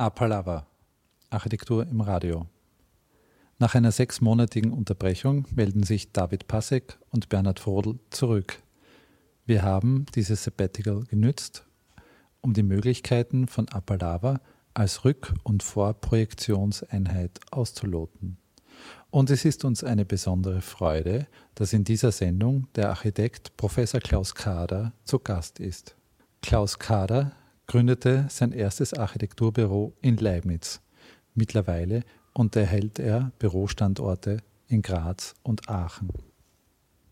Apalava Architektur im Radio. Nach einer sechsmonatigen Unterbrechung melden sich David Passek und Bernhard Vrodel zurück. Wir haben dieses Sabbatical genützt, um die Möglichkeiten von Apalava als Rück- und Vorprojektionseinheit auszuloten. Und es ist uns eine besondere Freude, dass in dieser Sendung der Architekt Professor Klaus Kader zu Gast ist. Klaus Kader gründete sein erstes Architekturbüro in Leibniz. Mittlerweile unterhält er Bürostandorte in Graz und Aachen.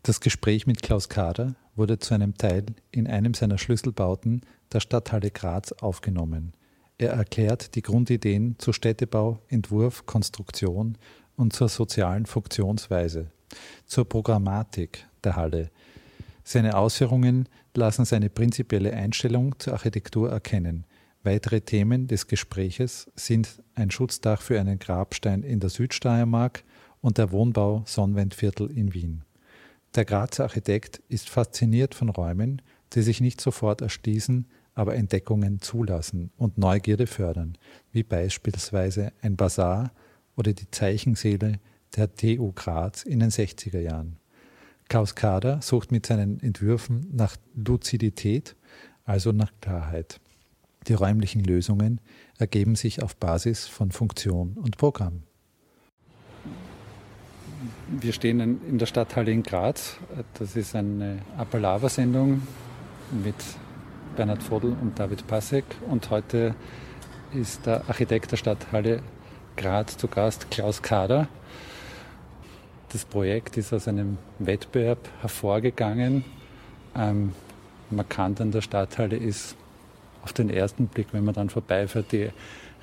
Das Gespräch mit Klaus Kader wurde zu einem Teil in einem seiner Schlüsselbauten der Stadthalle Graz aufgenommen. Er erklärt die Grundideen zu Städtebau, Entwurf, Konstruktion und zur sozialen Funktionsweise, zur Programmatik der Halle, seine Ausführungen lassen seine prinzipielle Einstellung zur Architektur erkennen. Weitere Themen des Gespräches sind ein Schutzdach für einen Grabstein in der Südsteiermark und der Wohnbau Sonnenwendviertel in Wien. Der Grazer Architekt ist fasziniert von Räumen, die sich nicht sofort erschließen, aber Entdeckungen zulassen und Neugierde fördern, wie beispielsweise ein Bazar oder die Zeichenseele der TU Graz in den 60er Jahren. Klaus Kader sucht mit seinen Entwürfen nach Luzidität, also nach Klarheit. Die räumlichen Lösungen ergeben sich auf Basis von Funktion und Programm. Wir stehen in der Stadthalle in Graz. Das ist eine Appalava-Sendung mit Bernhard Vodl und David Passek. Und heute ist der Architekt der Stadthalle Graz zu Gast, Klaus Kader. Das Projekt ist aus einem Wettbewerb hervorgegangen. Ähm, markant an der Stadthalle ist auf den ersten Blick, wenn man dann vorbeifährt, die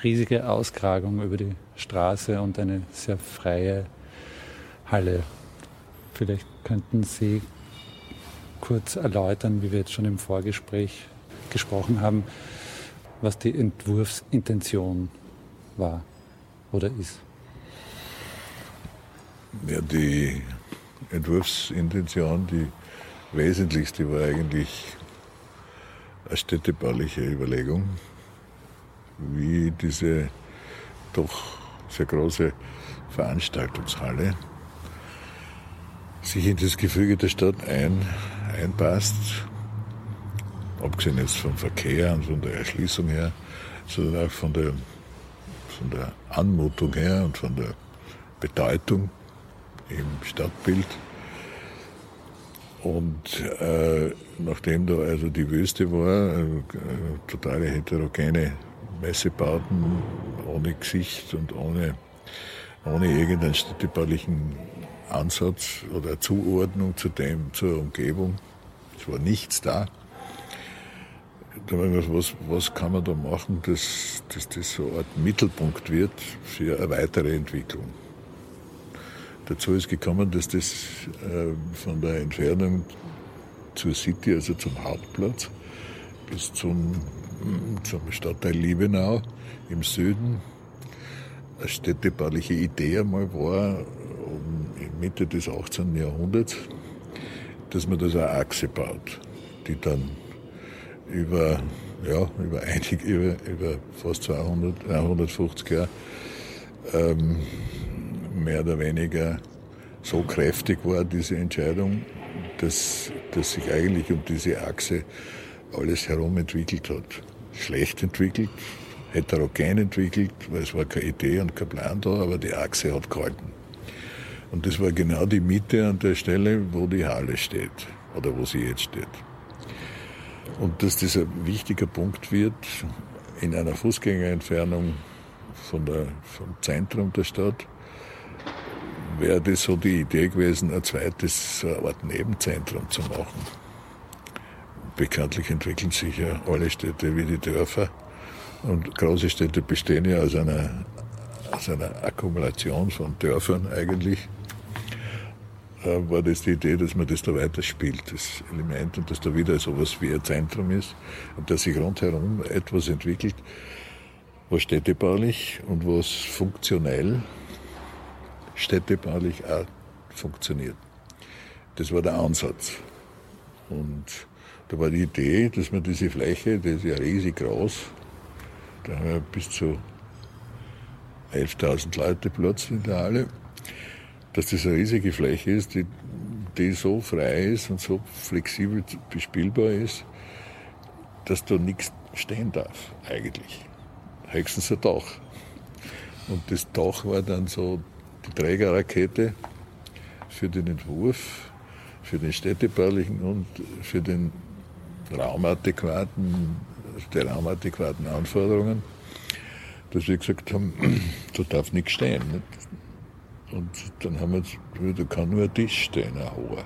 riesige Auskragung über die Straße und eine sehr freie Halle. Vielleicht könnten Sie kurz erläutern, wie wir jetzt schon im Vorgespräch gesprochen haben, was die Entwurfsintention war oder ist. Ja, die Entwurfsintention, die wesentlichste war eigentlich eine städtebauliche Überlegung, wie diese doch sehr große Veranstaltungshalle sich in das Gefüge der Stadt ein, einpasst, abgesehen jetzt vom Verkehr und von der Erschließung her, sondern auch von der, von der Anmutung her und von der Bedeutung im Stadtbild. Und äh, nachdem da also die Wüste war, äh, totale heterogene Messebauten ohne Gesicht und ohne, ohne irgendeinen städtebaulichen Ansatz oder Zuordnung zu dem, zur Umgebung. Es war nichts da. Da haben wir gedacht, was, was kann man da machen, dass, dass das so eine Art Mittelpunkt wird für eine weitere Entwicklung. Dazu ist gekommen, dass das äh, von der Entfernung zur City, also zum Hauptplatz, bis zum, zum Stadtteil Liebenau im Süden eine städtebauliche Idee einmal war, um, Mitte des 18. Jahrhunderts, dass man das eine Achse baut, die dann über, ja, über, einig, über, über fast 200, 150 Jahre ähm, mehr oder weniger so kräftig war, diese Entscheidung, dass, dass sich eigentlich um diese Achse alles herum entwickelt hat. Schlecht entwickelt, heterogen entwickelt, weil es war keine Idee und kein Plan da, aber die Achse hat gehalten. Und das war genau die Mitte an der Stelle, wo die Halle steht oder wo sie jetzt steht. Und dass das ein wichtiger Punkt wird in einer Fußgängerentfernung von der, vom Zentrum der Stadt, wäre das so die Idee gewesen, ein zweites so eine Art Nebenzentrum zu machen. Bekanntlich entwickeln sich ja alle Städte wie die Dörfer. Und große Städte bestehen ja aus einer, aus einer Akkumulation von Dörfern eigentlich. Äh, war das die Idee, dass man das da weiterspielt, das Element, und dass da wieder so etwas wie ein Zentrum ist und dass sich rundherum etwas entwickelt, was städtebaulich und was funktionell städtebaulich auch funktioniert. Das war der Ansatz. Und da war die Idee, dass man diese Fläche, die ist ja riesig groß, da haben wir bis zu 11.000 Leute Platz in der Halle, dass das eine riesige Fläche ist, die, die so frei ist und so flexibel bespielbar ist, dass da nichts stehen darf, eigentlich. Höchstens ein Dach. Und das Dach war dann so die Trägerrakete für den Entwurf, für den städtebaulichen und für den raumadäquaten, die raumadäquaten Anforderungen, dass wir gesagt haben, da darf nichts stehen. Nicht? Und dann haben wir, da kann nur ein Tisch stehen, ein hoher,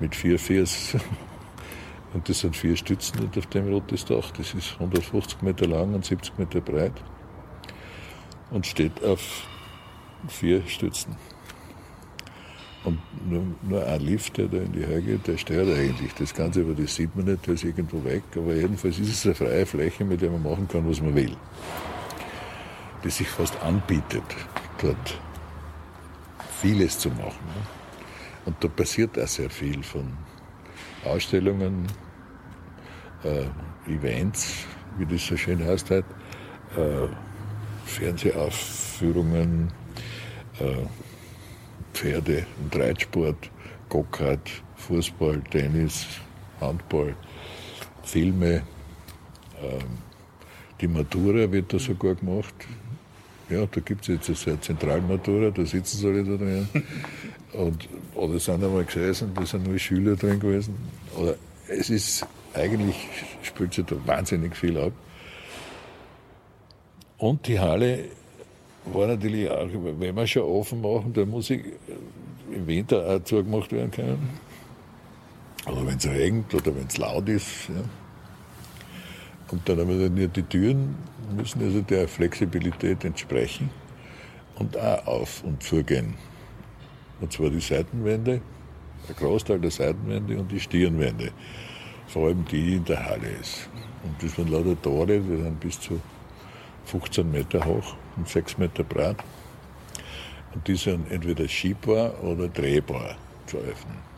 mit vier Fiers. Und das sind vier Stützen und auf dem rotes Dach. Das ist 150 Meter lang und 70 Meter breit und steht auf vier Stützen. Und nur, nur ein Lift, der da in die Höhe geht, der stört eigentlich. Das Ganze, aber das sieht man nicht, der ist irgendwo weg. Aber jedenfalls ist es eine freie Fläche, mit der man machen kann, was man will. Die sich fast anbietet, dort vieles zu machen. Und da passiert auch sehr viel von Ausstellungen, äh, Events, wie das so schön heißt, halt, äh, Fernsehaufführungen, Pferde- und Reitsport, Gokart, Fußball, Tennis, Handball, Filme. Ähm, die Matura wird da sogar gemacht. Ja, da gibt es jetzt eine Zentralmatura, da sitzen sie alle da drin. Und, oder sind einmal gesessen, da sind nur Schüler drin gewesen. Oder es ist eigentlich, spielt sich da wahnsinnig viel ab. Und die Halle war natürlich auch, wenn wir schon offen machen, dann muss ich im Winter auch zugemacht werden können. Oder wenn es regnet oder wenn es laut ist. Ja. Und dann haben wir dann die Türen, müssen also der Flexibilität entsprechen und auch auf und zugehen. Und zwar die Seitenwände, der Großteil der Seitenwände und die Stirnwände. Vor allem die in der Halle ist. Und das waren lauter Tore, die sind bis zu 15 Meter hoch und 6 Meter breit. Und die sind entweder schiebbar oder drehbar zu öffnen.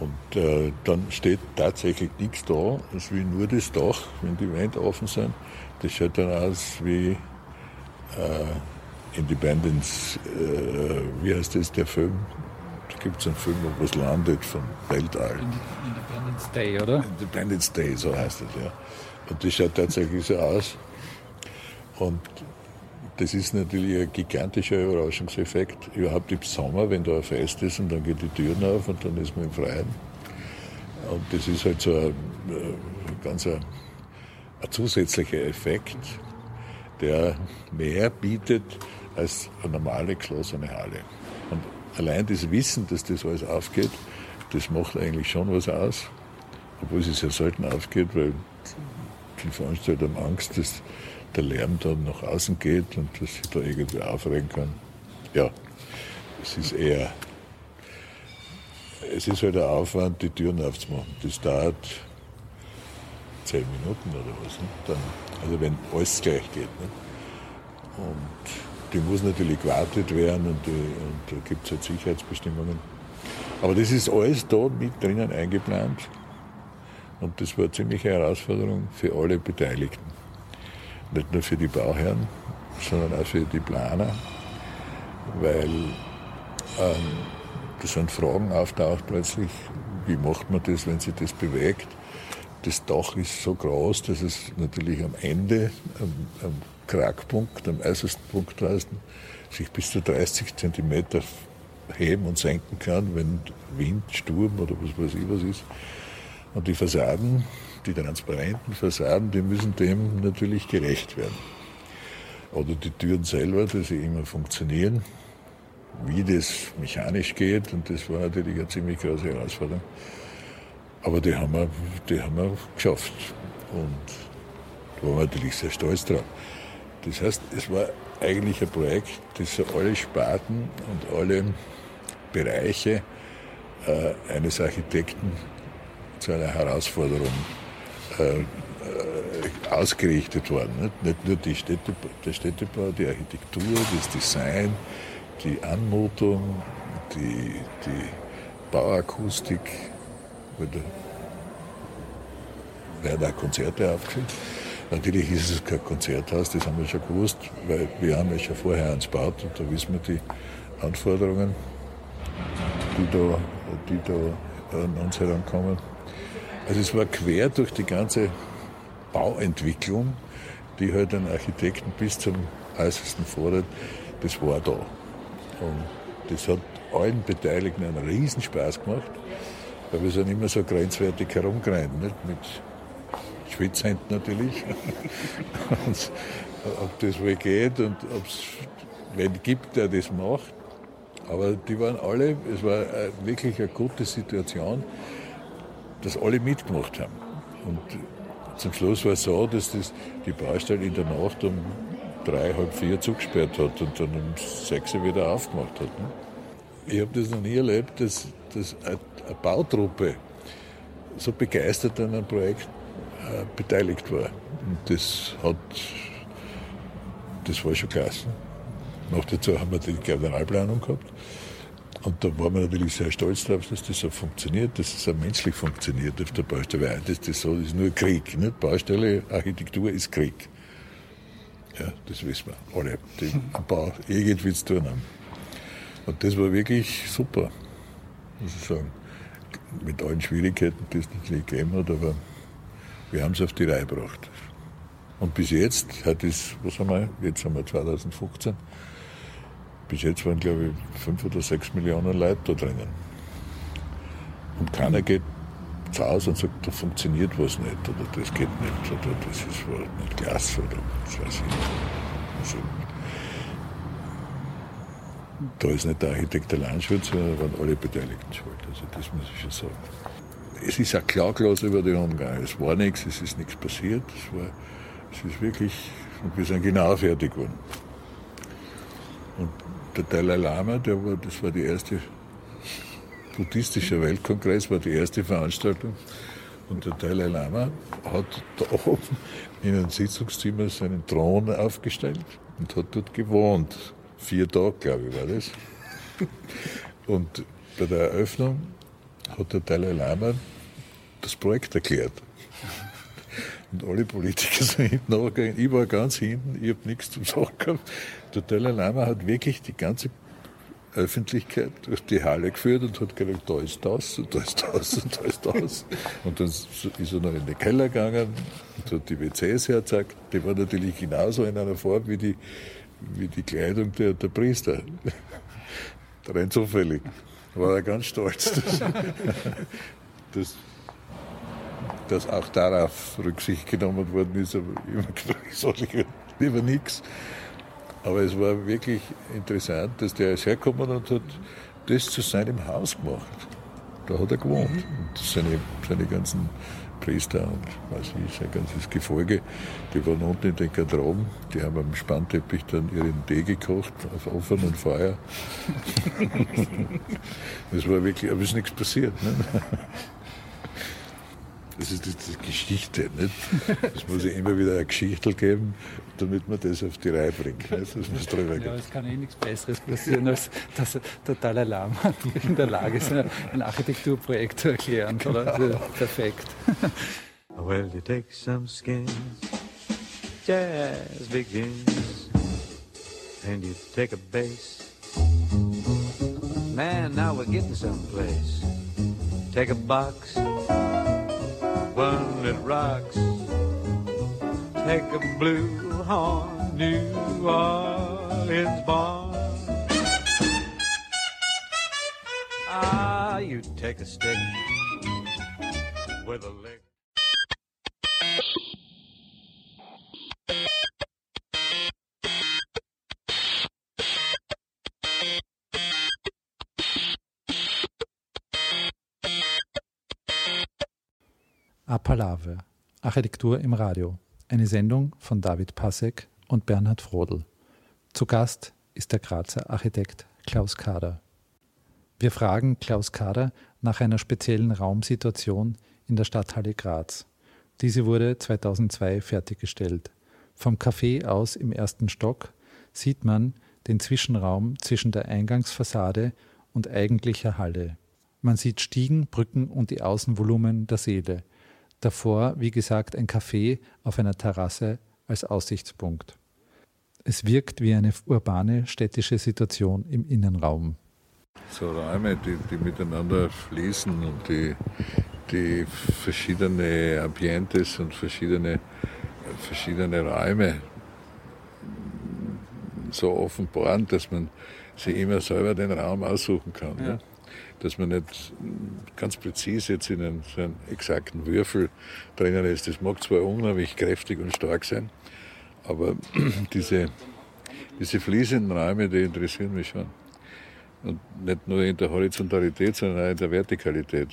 Und äh, dann steht tatsächlich nichts da, als wie nur das Dach, wenn die Wände offen sind. Das schaut dann aus wie äh, Independence, äh, wie heißt das, der Film? Da gibt es einen Film, wo was landet vom Weltall. Independence Day, oder? Independence Day, so heißt es, ja. Und das schaut tatsächlich so aus. Und das ist natürlich ein gigantischer Überraschungseffekt. Überhaupt im Sommer, wenn da ein Fest ist und dann geht die Türen auf und dann ist man im Freien. Und das ist halt so ein, ein ganz ein, ein zusätzlicher Effekt, der mehr bietet als eine normale geschlossene Halle. Und allein das Wissen, dass das alles aufgeht, das macht eigentlich schon was aus. Obwohl es ja selten aufgeht, weil die Veranstalter haben Angst, dass der Lärm dann nach außen geht und dass sich da irgendwie aufregen kann. Ja, es ist eher, es ist halt ein Aufwand, die Türen aufzumachen. Das dauert zehn Minuten oder was. Ne? Dann, also wenn alles gleich geht. Ne? Und die muss natürlich gewartet werden und, die, und da gibt es halt Sicherheitsbestimmungen. Aber das ist alles da mit drinnen eingeplant. Und das war eine ziemliche Herausforderung für alle Beteiligten. Nicht nur für die Bauherren, sondern auch für die Planer, weil ähm, da sind Fragen auftaucht plötzlich, wie macht man das, wenn sich das bewegt. Das Dach ist so groß, dass es natürlich am Ende, am, am Krackpunkt, am äußersten Punkt draußen, sich bis zu 30 Zentimeter heben und senken kann, wenn Wind, Sturm oder was weiß ich was ist. Und die Fassaden die transparenten Fassaden, die müssen dem natürlich gerecht werden. Oder die Türen selber, dass sie immer funktionieren, wie das mechanisch geht. Und das war natürlich eine ziemlich große Herausforderung. Aber die haben wir, die haben wir geschafft. Und da waren wir natürlich sehr stolz drauf. Das heißt, es war eigentlich ein Projekt, das alle Sparten und alle Bereiche äh, eines Architekten zu einer Herausforderung äh, ausgerichtet worden. Nicht, nicht nur die Städte, der Städtebau, die Architektur, das Design, die Anmutung, die, die Bauakustik, werden auch Konzerte aufgeführt. Natürlich ist es kein Konzerthaus, das haben wir schon gewusst, weil wir haben ja schon vorher eins gebaut und da wissen wir die Anforderungen, die da, die da an uns herankommen. Also es war quer durch die ganze Bauentwicklung, die halt den Architekten bis zum äußersten fordert, das war da. Und das hat allen Beteiligten einen Riesenspaß gemacht, weil wir sind immer so grenzwertig herumgerannt, nicht? mit Schwitzhänden natürlich. und, ob das wohl geht und ob es wen gibt, der das macht. Aber die waren alle, es war wirklich eine gute Situation, dass alle mitgemacht haben. Und zum Schluss war es so, dass das die Baustelle in der Nacht um drei, halb vier zugesperrt hat und dann um sechs wieder aufgemacht hat. Ne? Ich habe das noch nie erlebt, dass, dass eine Bautruppe so begeistert an einem Projekt äh, beteiligt war. Und das hat, das war schon klasse. Noch dazu haben wir die Generalplanung gehabt. Und da waren wir natürlich sehr stolz darauf, dass das so funktioniert, dass es so menschlich funktioniert auf der Baustelle. Weil das, das so ist nur Krieg. Nicht? Baustelle, Architektur ist Krieg. Ja, das wissen wir alle, die am Bau irgendwie zu tun haben. Und das war wirklich super, muss ich sagen. Mit allen Schwierigkeiten, die es natürlich gegeben hat, aber wir haben es auf die Reihe gebracht. Und bis jetzt hat es, was haben wir, jetzt haben wir 2015, bis jetzt waren, glaube ich, fünf oder sechs Millionen Leute da drinnen. Und keiner geht zu Hause und sagt, da funktioniert was nicht oder das geht nicht oder das ist nicht klasse oder was weiß ich. Also, da ist nicht der Architekt allein schuld, sondern waren alle Beteiligten schuld. Also das muss ich schon sagen. Es ist auch klaglos über den Umgang. Es war nichts, es ist nichts passiert. Es, war, es ist wirklich, wir sind genau fertig geworden. Der Dalai Lama, der war, das war die erste buddhistische Weltkongress, war die erste Veranstaltung. Und der Dalai Lama hat da oben in einem Sitzungszimmer seinen Thron aufgestellt und hat dort gewohnt. Vier Tage, glaube ich, war das. Und bei der Eröffnung hat der Dalai Lama das Projekt erklärt. Und alle Politiker sind hinten nachgegangen. Ich war ganz hinten, ich habe nichts zum Sagen gehabt. Der Dalai Lama hat wirklich die ganze Öffentlichkeit durch die Halle geführt und hat gesagt, da ist das und da ist das und da ist das. Und dann ist er noch in den Keller gegangen und hat die WCs hergezeigt. Die waren natürlich genauso in einer Form wie die, wie die Kleidung der, der Priester. Rein zufällig. War er ganz stolz, dass, dass, dass auch darauf Rücksicht genommen worden ist. Aber immer gesagt, ich lieber nichts. Aber es war wirklich interessant, dass der ist hergekommen und hat das zu seinem Haus gemacht. Da hat er gewohnt. Mhm. Und seine, seine ganzen Priester und weiß ich, sein ganzes Gefolge, die waren unten in den Garderoben, die haben am Spannteppich dann ihren Tee gekocht auf offenem Feuer. das war wirklich, aber es ist nichts passiert. Ne? Das ist die Geschichte. Nicht? Es muss ja immer wieder eine Geschichte geben, damit man das auf die Reihe bringt. Nicht? Das muss drüber ja, es kann eh nichts Besseres passieren, als dass der Dalai Lama in der Lage ist, ein Architekturprojekt zu erklären. Genau. Perfekt. Well, you take some skins, jazz begins, and you take a bass. Man, now we're getting someplace. Take a box. That rocks. Take a blue horn, New Orleans born. Ah, you take a stick with a lick. Apalave, Architektur im Radio. Eine Sendung von David Passek und Bernhard Frodel. Zu Gast ist der Grazer Architekt Klaus Kader. Wir fragen Klaus Kader nach einer speziellen Raumsituation in der Stadthalle Graz. Diese wurde 2002 fertiggestellt. Vom Café aus im ersten Stock sieht man den Zwischenraum zwischen der Eingangsfassade und eigentlicher Halle. Man sieht Stiegen, Brücken und die Außenvolumen der Seele. Davor, wie gesagt, ein Café auf einer Terrasse als Aussichtspunkt. Es wirkt wie eine urbane städtische Situation im Innenraum. So Räume, die, die miteinander fließen und die, die verschiedene Ambientes und verschiedene, verschiedene Räume so offenbaren, dass man sich immer selber den Raum aussuchen kann. Ja. Ne? Dass man nicht ganz präzise jetzt in einen, so einen exakten Würfel drinnen ist. Das mag zwar unheimlich kräftig und stark sein, aber diese, diese fließenden Räume, die interessieren mich schon. Und nicht nur in der Horizontalität, sondern auch in der Vertikalität.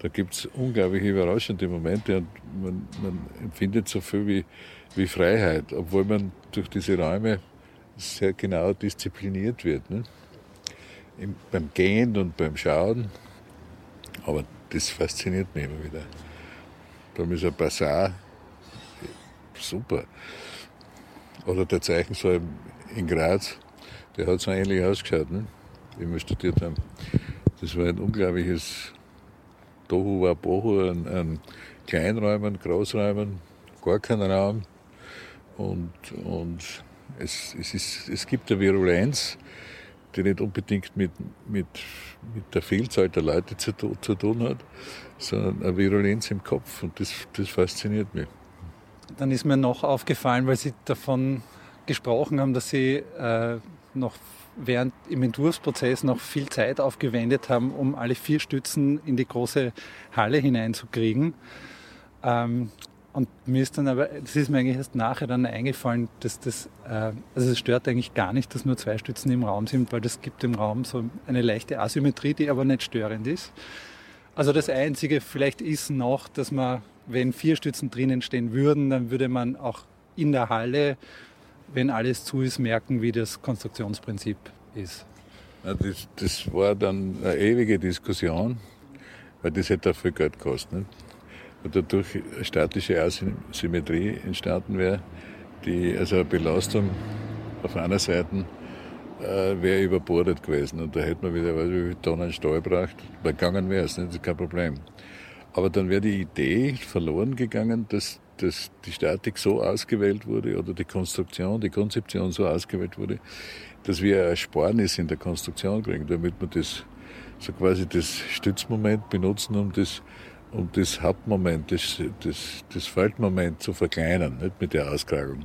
Da gibt es unglaublich überraschende Momente und man, man, empfindet so viel wie, wie Freiheit, obwohl man durch diese Räume sehr genau diszipliniert wird. Ne? Im, beim Gehen und beim Schauen. Aber das fasziniert mich immer wieder. Da ist ein Bazar super. Oder der Zeichensaal in Graz, der hat so ähnlich ausgeschaut, ne? wie wir studiert haben. Das war ein unglaubliches Tohu Wabohu an, an Kleinräumen, Großräumen, gar kein Raum. Und, und es, es, ist, es gibt eine Virulenz, die nicht unbedingt mit, mit, mit der Vielzahl der Leute zu, zu tun hat, sondern eine Virulenz im Kopf. Und das, das fasziniert mich. Dann ist mir noch aufgefallen, weil Sie davon gesprochen haben, dass Sie äh, noch während im Entwurfsprozess noch viel Zeit aufgewendet haben, um alle vier Stützen in die große Halle hineinzukriegen. Ähm, und mir ist dann aber, das ist mir eigentlich erst nachher dann eingefallen, dass das, äh, also es stört eigentlich gar nicht, dass nur zwei Stützen im Raum sind, weil das gibt dem Raum so eine leichte Asymmetrie, die aber nicht störend ist. Also das Einzige vielleicht ist noch, dass man, wenn vier Stützen drinnen stehen würden, dann würde man auch in der Halle, wenn alles zu ist, merken, wie das Konstruktionsprinzip ist. Ja, das, das war dann eine ewige Diskussion, weil das hätte auch viel Geld gekostet. Nicht? Dadurch statische Asymmetrie entstanden wäre, die, also eine Belastung auf einer Seite äh, wäre überbordet gewesen und da hätte man wieder, weiß ich, Tonnen Stahl gebracht. Gegangen wäre es, das ist kein Problem. Aber dann wäre die Idee verloren gegangen, dass, dass die Statik so ausgewählt wurde oder die Konstruktion, die Konzeption so ausgewählt wurde, dass wir ein Ersparnis in der Konstruktion kriegen, damit wir das so quasi das Stützmoment benutzen, um das um das Hauptmoment, das, das, das Feldmoment zu verkleinern, nicht mit der Auskragung.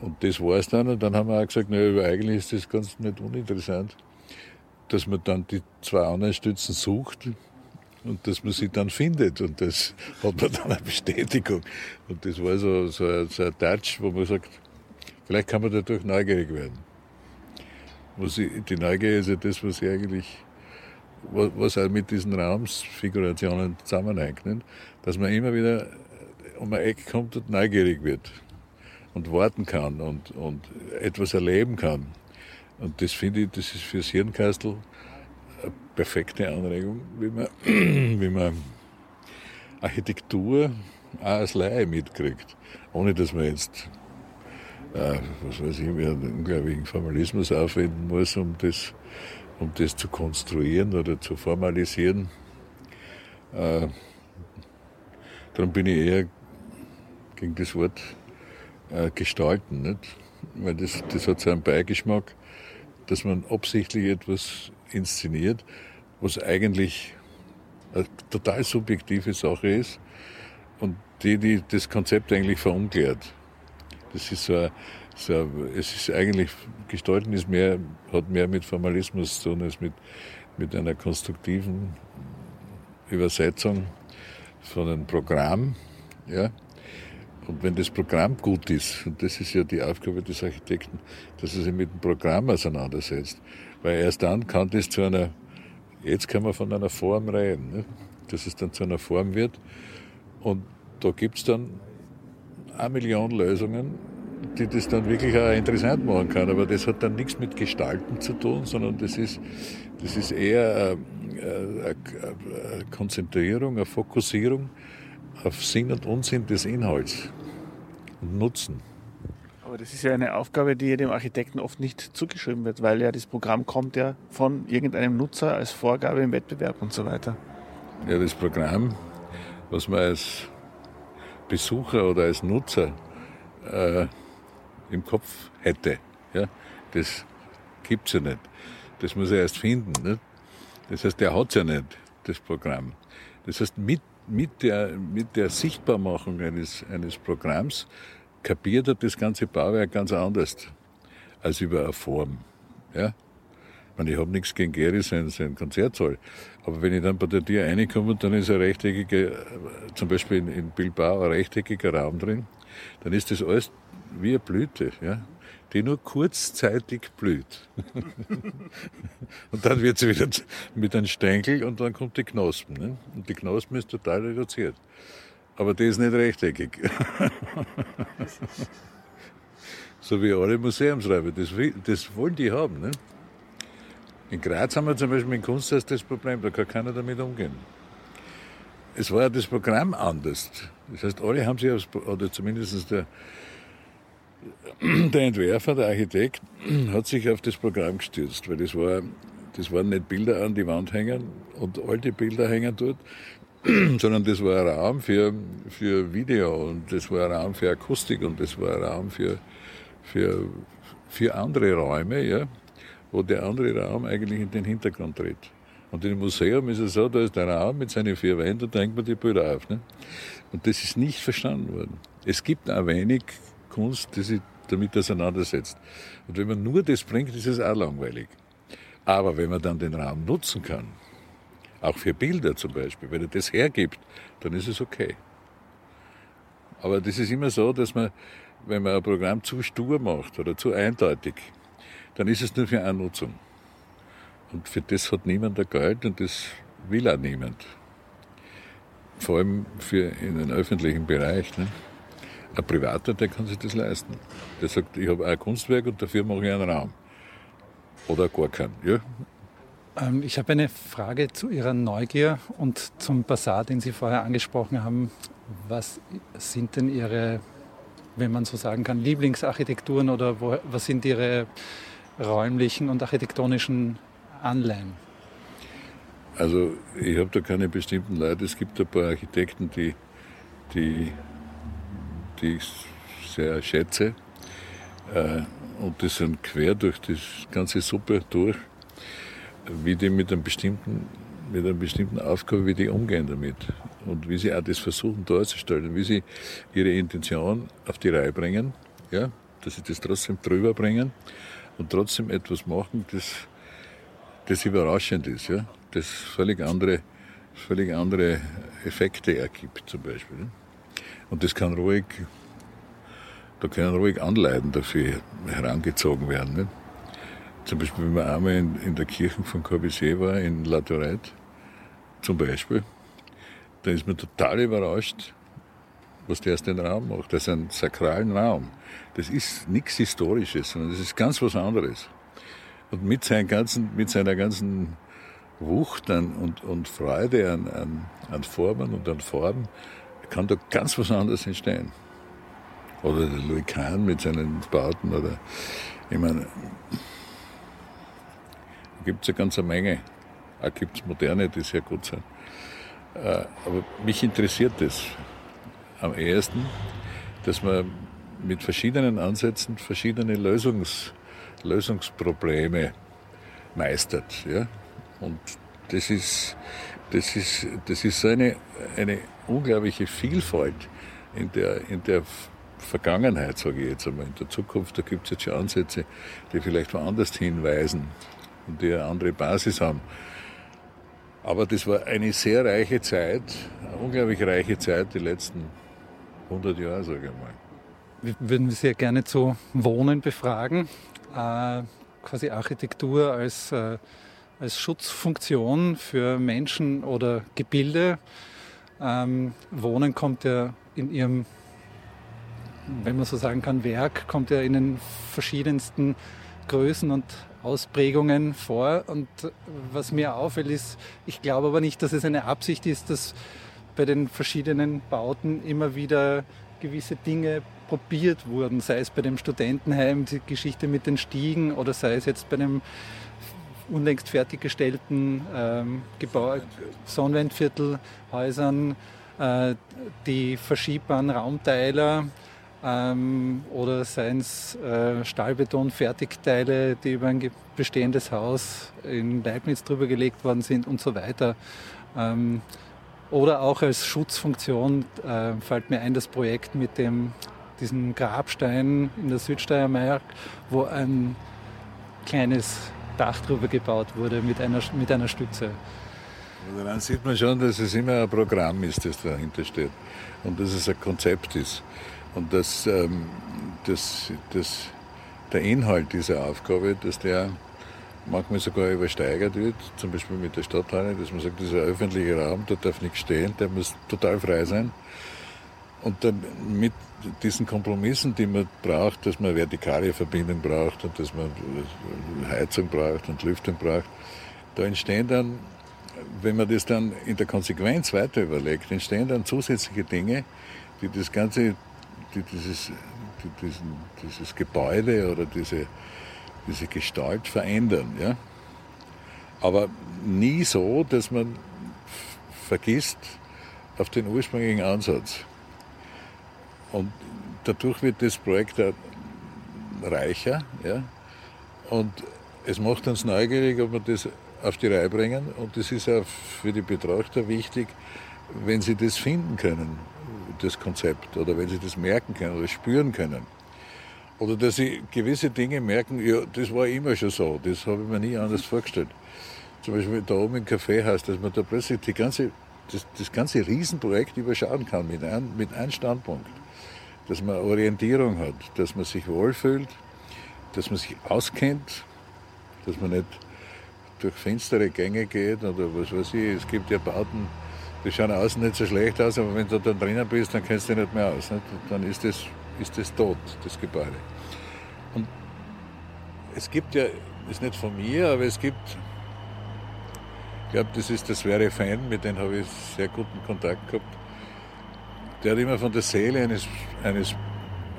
Und das war es dann. Und dann haben wir auch gesagt, naja, eigentlich ist das ganz nicht uninteressant, dass man dann die zwei anderen Stützen sucht und dass man sie dann findet. Und das hat man dann eine Bestätigung. Und das war so, so, ein, so ein Touch, wo man sagt, vielleicht kann man dadurch neugierig werden. Was ich, die Neugier ist ja das, was ich eigentlich was auch mit diesen Raumsfigurationen zusammenhängt, nicht? dass man immer wieder um ein Eck kommt und neugierig wird und warten kann und, und etwas erleben kann. Und das finde ich, das ist fürs Hirnkastel eine perfekte Anregung, wie man, wie man Architektur auch als Laie mitkriegt, ohne dass man jetzt äh, was weiß ich, einen unglaublichen Formalismus aufwenden muss, um das um das zu konstruieren oder zu formalisieren. Äh, darum bin ich eher gegen das Wort äh, gestalten, nicht? weil das, das hat so einen Beigeschmack, dass man absichtlich etwas inszeniert, was eigentlich eine total subjektive Sache ist und die, die das Konzept eigentlich verungliert. Das ist so ein, so, es ist eigentlich, Gestalten ist mehr, hat mehr mit Formalismus zu tun als mit, mit einer konstruktiven Übersetzung von einem Programm. Ja? Und wenn das Programm gut ist, und das ist ja die Aufgabe des Architekten, dass er sich mit dem Programm auseinandersetzt, weil erst dann kann das zu einer, jetzt kann man von einer Form reden, ne? dass es dann zu einer Form wird. Und da gibt es dann eine Million Lösungen, die das dann wirklich auch interessant machen kann. Aber das hat dann nichts mit Gestalten zu tun, sondern das ist, das ist eher eine, eine Konzentrierung, eine Fokussierung auf Sinn und Unsinn des Inhalts und Nutzen. Aber das ist ja eine Aufgabe, die dem Architekten oft nicht zugeschrieben wird, weil ja das Programm kommt ja von irgendeinem Nutzer als Vorgabe im Wettbewerb und so weiter. Ja, das Programm, was man als Besucher oder als Nutzer äh, im Kopf hätte. Ja? Das gibt es ja nicht. Das muss er erst finden. Nicht? Das heißt, der hat es ja nicht, das Programm. Das heißt, mit, mit, der, mit der Sichtbarmachung eines, eines Programms kapiert er das ganze Bauwerk ganz anders als über eine Form. Ja? Ich, meine, ich habe nichts gegen Gary, sein, sein Konzertsaal. Aber wenn ich dann bei der Tür reinkomme, dann ist ein rechteckiger, zum Beispiel in, in Bilbao, ein rechteckiger Raum drin, dann ist das alles wie eine Blüte. Ja? die nur kurzzeitig blüht. und dann wird sie wieder mit einem Stängel und dann kommt die Knospen. Ne? Und die Knospen ist total reduziert. Aber die ist nicht rechteckig. so wie alle Museumsräume. Das, das wollen die haben. Ne? In Graz haben wir zum Beispiel mit Kunsthaus das Problem, da kann keiner damit umgehen. Es war ja das Programm anders. Das heißt, alle haben sich aufs, oder zumindest der, der Entwerfer, der Architekt, hat sich auf das Programm gestürzt, weil das war, das waren nicht Bilder an die Wand hängen und alte Bilder hängen dort, sondern das war ein Raum für, für Video und das war ein Raum für Akustik und das war ein Raum für, für, für andere Räume, ja, wo der andere Raum eigentlich in den Hintergrund tritt. Und im Museum ist es so, da ist der Raum mit seinen vier Wänden, da hängt man die Bilder auf. Ne? Und das ist nicht verstanden worden. Es gibt auch wenig Kunst, die sich damit auseinandersetzt. Und wenn man nur das bringt, ist es auch langweilig. Aber wenn man dann den Raum nutzen kann, auch für Bilder zum Beispiel, wenn er das hergibt, dann ist es okay. Aber das ist immer so, dass man, wenn man ein Programm zu stur macht oder zu eindeutig, dann ist es nur für eine Nutzung. Und für das hat niemand ein Geld und das will auch niemand. Vor allem für in den öffentlichen Bereich. Ne? Ein Privater, der kann sich das leisten. Der sagt, ich habe ein Kunstwerk und dafür mache ich einen Raum. Oder gar keinen. Ja? Ähm, ich habe eine Frage zu Ihrer Neugier und zum Basar, den Sie vorher angesprochen haben. Was sind denn Ihre, wenn man so sagen kann, Lieblingsarchitekturen oder wo, was sind Ihre räumlichen und architektonischen Anleihen? Also ich habe da keine bestimmten Leute. Es gibt ein paar Architekten, die, die die ich sehr schätze. Äh, und die sind quer durch die ganze Suppe durch, wie die mit einem bestimmten mit einer bestimmten Aufgabe, wie die umgehen damit und wie sie auch das versuchen darzustellen, wie sie ihre Intention auf die Reihe bringen, ja, dass sie das trotzdem drüber bringen und trotzdem etwas machen, das, das überraschend ist, ja, das völlig andere, völlig andere Effekte ergibt zum Beispiel. Und das kann ruhig, da können ruhig Anleiten dafür herangezogen werden. Nicht? Zum Beispiel, wenn man einmal in, in der Kirche von Corbusier war, in La Tourette, zum Beispiel, da ist man total überrascht, was der aus dem Raum macht. Das ist ein sakralen Raum. Das ist nichts Historisches, sondern das ist ganz was anderes. Und mit, seinen ganzen, mit seiner ganzen Wucht an, und, und Freude an, an, an Formen und an Farben kann da ganz was anderes entstehen. Oder der Louis Kahn mit seinen Bauten oder, ich meine, da gibt es eine ganze Menge. Auch gibt es moderne, die sehr gut sind. Äh, aber mich interessiert das am ehesten, dass man mit verschiedenen Ansätzen verschiedene Lösungs, Lösungsprobleme meistert. Ja? Und das ist, das ist, das ist so eine, eine unglaubliche Vielfalt in der, in der Vergangenheit, sage ich jetzt einmal. In der Zukunft, da gibt es jetzt schon Ansätze, die vielleicht woanders hinweisen und die eine andere Basis haben. Aber das war eine sehr reiche Zeit, eine unglaublich reiche Zeit, die letzten 100 Jahre, sage ich mal. Wir würden Sie ja gerne zu Wohnen befragen. Äh, quasi Architektur als, äh, als Schutzfunktion für Menschen oder Gebilde. Ähm, Wohnen kommt ja in ihrem, wenn man so sagen kann, Werk, kommt ja in den verschiedensten Größen und Ausprägungen vor. Und was mir auffällt, ist, ich glaube aber nicht, dass es eine Absicht ist, dass bei den verschiedenen Bauten immer wieder gewisse Dinge probiert wurden, sei es bei dem Studentenheim, die Geschichte mit den Stiegen oder sei es jetzt bei dem unlängst fertiggestellten ähm, Gebäude, Sonnenwendviertel, Häusern äh, die verschiebbaren Raumteiler ähm, oder seien es äh, Stahlbeton-Fertigteile, die über ein bestehendes Haus in Leibniz drüber gelegt worden sind und so weiter. Ähm, oder auch als Schutzfunktion äh, fällt mir ein das Projekt mit dem, diesem Grabstein in der Südsteiermark, wo ein kleines Dach drüber gebaut wurde mit einer, mit einer Stütze. Also dann sieht man schon, dass es immer ein Programm ist, das dahinter steht und dass es ein Konzept ist und dass, ähm, dass, dass der Inhalt dieser Aufgabe, dass der manchmal sogar übersteigert wird, zum Beispiel mit der Stadthalle, dass man sagt, dieser öffentliche Raum, da darf nichts stehen, der muss total frei sein. Und dann mit diesen Kompromissen, die man braucht, dass man vertikale Verbindung braucht und dass man Heizung braucht und Lüftung braucht, da entstehen dann, wenn man das dann in der Konsequenz weiter überlegt, entstehen dann zusätzliche Dinge, die das ganze, die dieses, die diesen, dieses Gebäude oder diese, diese Gestalt verändern. Ja? Aber nie so, dass man vergisst auf den ursprünglichen Ansatz. Und dadurch wird das Projekt reicher. Ja? Und es macht uns neugierig, ob wir das auf die Reihe bringen. Und es ist auch für die Betrachter wichtig, wenn sie das finden können, das Konzept, oder wenn sie das merken können oder spüren können. Oder dass sie gewisse Dinge merken, ja, das war immer schon so, das habe ich mir nie anders vorgestellt. Zum Beispiel da oben im Café heißt, dass man da plötzlich die ganze, das, das ganze Riesenprojekt überschauen kann mit, ein, mit einem Standpunkt. Dass man Orientierung hat, dass man sich wohlfühlt, dass man sich auskennt, dass man nicht durch finstere Gänge geht oder was weiß ich. Es gibt ja Bauten, die schauen außen nicht so schlecht aus, aber wenn du dann drinnen bist, dann kennst du dich nicht mehr aus. Nicht? Dann ist das ist das tot, das Gebäude. Und es gibt ja, das ist nicht von mir, aber es gibt, ich glaube, das ist der Sverre Fan, mit dem habe ich sehr guten Kontakt gehabt. Der hat immer von der Seele eines, eines,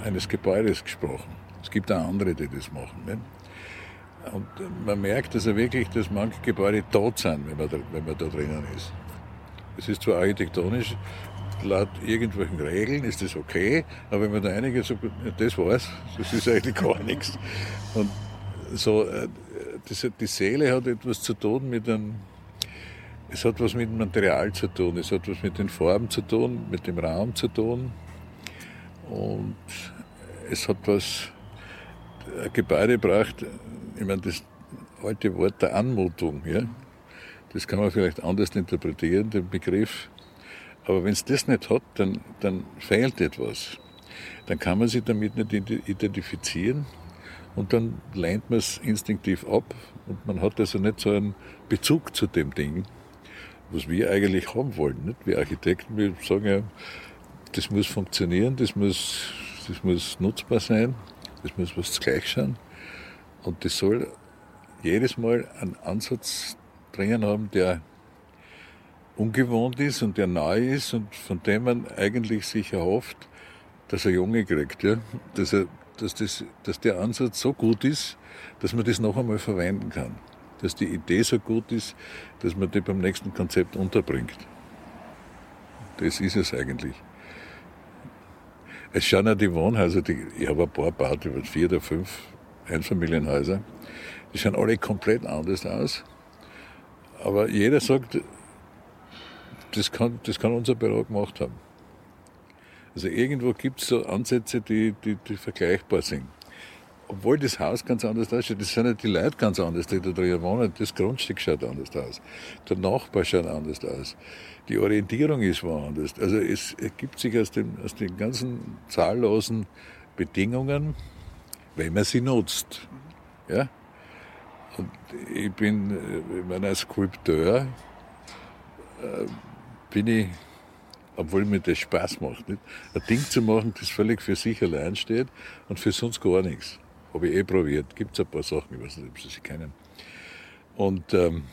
eines Gebäudes gesprochen. Es gibt auch andere, die das machen. Nicht? Und man merkt also wirklich, dass manche Gebäude tot sind, wenn man da, wenn man da drinnen ist. Es ist zwar architektonisch laut irgendwelchen Regeln ist das okay, aber wenn man da einige so, das war's, das ist eigentlich gar nichts. Und so, äh, das, die Seele hat etwas zu tun mit einem, es hat was mit dem Material zu tun, es hat was mit den Farben zu tun, mit dem Raum zu tun und es hat was, ein Gebäude braucht, ich meine, das alte Wort der Anmutung, ja, das kann man vielleicht anders interpretieren, den Begriff. Aber wenn es das nicht hat, dann, dann fehlt etwas. Dann kann man sich damit nicht identifizieren und dann lehnt man es instinktiv ab und man hat also nicht so einen Bezug zu dem Ding, was wir eigentlich haben wollen. Nicht? Wir Architekten, wir sagen ja, das muss funktionieren, das muss, das muss nutzbar sein, das muss was gleich sein und das soll jedes Mal einen Ansatz drinnen haben, der ungewohnt ist und der neu ist und von dem man eigentlich sich erhofft, dass er Junge kriegt. Ja? Dass, er, dass, das, dass der Ansatz so gut ist, dass man das noch einmal verwenden kann. Dass die Idee so gut ist, dass man die beim nächsten Konzept unterbringt. Das ist es eigentlich. Es schauen auch die Wohnhäuser, die, ich habe ein paar gebaut, über vier oder fünf Einfamilienhäuser, die schauen alle komplett anders aus. Aber jeder sagt, das kann, das kann unser Büro gemacht haben. Also irgendwo gibt es so Ansätze, die, die, die vergleichbar sind. Obwohl das Haus ganz anders ausschaut, das sind ja die Leute ganz anders, die da drin wohnen. Das Grundstück schaut anders aus. Der Nachbar schaut anders aus. Die Orientierung ist woanders. Also es ergibt sich aus, dem, aus den ganzen zahllosen Bedingungen, wenn man sie nutzt. Ja? Und ich bin, äh, ich meine, als Skulpteur, äh, bin ich, obwohl mir das Spaß macht, nicht? ein Ding zu machen, das völlig für sich allein steht und für sonst gar nichts. Habe ich eh probiert. Gibt es ein paar Sachen, ich weiß nicht, ob Sie sie kennen. Und ähm,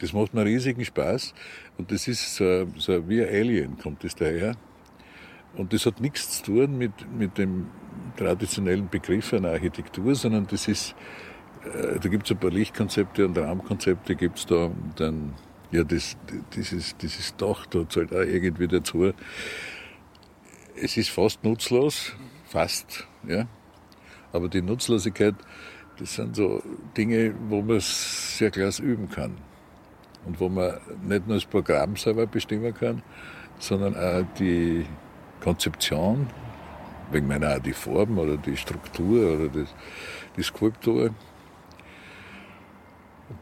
das macht mir riesigen Spaß. Und das ist so, so wie ein Alien, kommt das daher. Und das hat nichts zu tun mit, mit dem traditionellen Begriff einer Architektur, sondern das ist, äh, da gibt es ein paar Lichtkonzepte und Raumkonzepte gibt es da. Dann Ja, das, dieses, dieses Dach da zahlt auch irgendwie dazu. Es ist fast nutzlos, fast, ja. Aber die Nutzlosigkeit, das sind so Dinge, wo man sehr klasse üben kann. Und wo man nicht nur das Programm selber bestimmen kann, sondern auch die Konzeption, wegen meiner auch die Form oder die Struktur oder das, die Skulptur.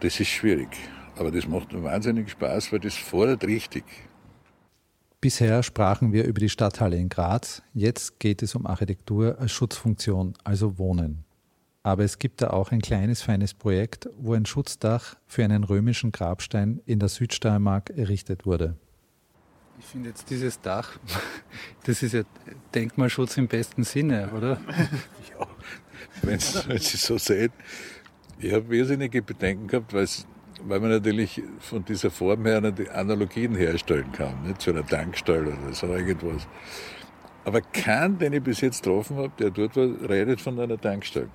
Das ist schwierig. Aber das macht wahnsinnig Spaß, weil das fordert richtig. Bisher sprachen wir über die Stadthalle in Graz. Jetzt geht es um Architektur als Schutzfunktion, also Wohnen. Aber es gibt da auch ein kleines, feines Projekt, wo ein Schutzdach für einen römischen Grabstein in der Südsteiermark errichtet wurde. Ich finde jetzt dieses Dach, das ist ja Denkmalschutz im besten Sinne, oder? ja, wenn Sie so sehen. Ich habe wesentliche Bedenken gehabt, weil es weil man natürlich von dieser Form her die Analogien herstellen kann, nicht? zu einer Tankstelle oder so irgendwas. Aber kein, den ich bis jetzt getroffen habe, der dort war, redet von einer Tankstelle.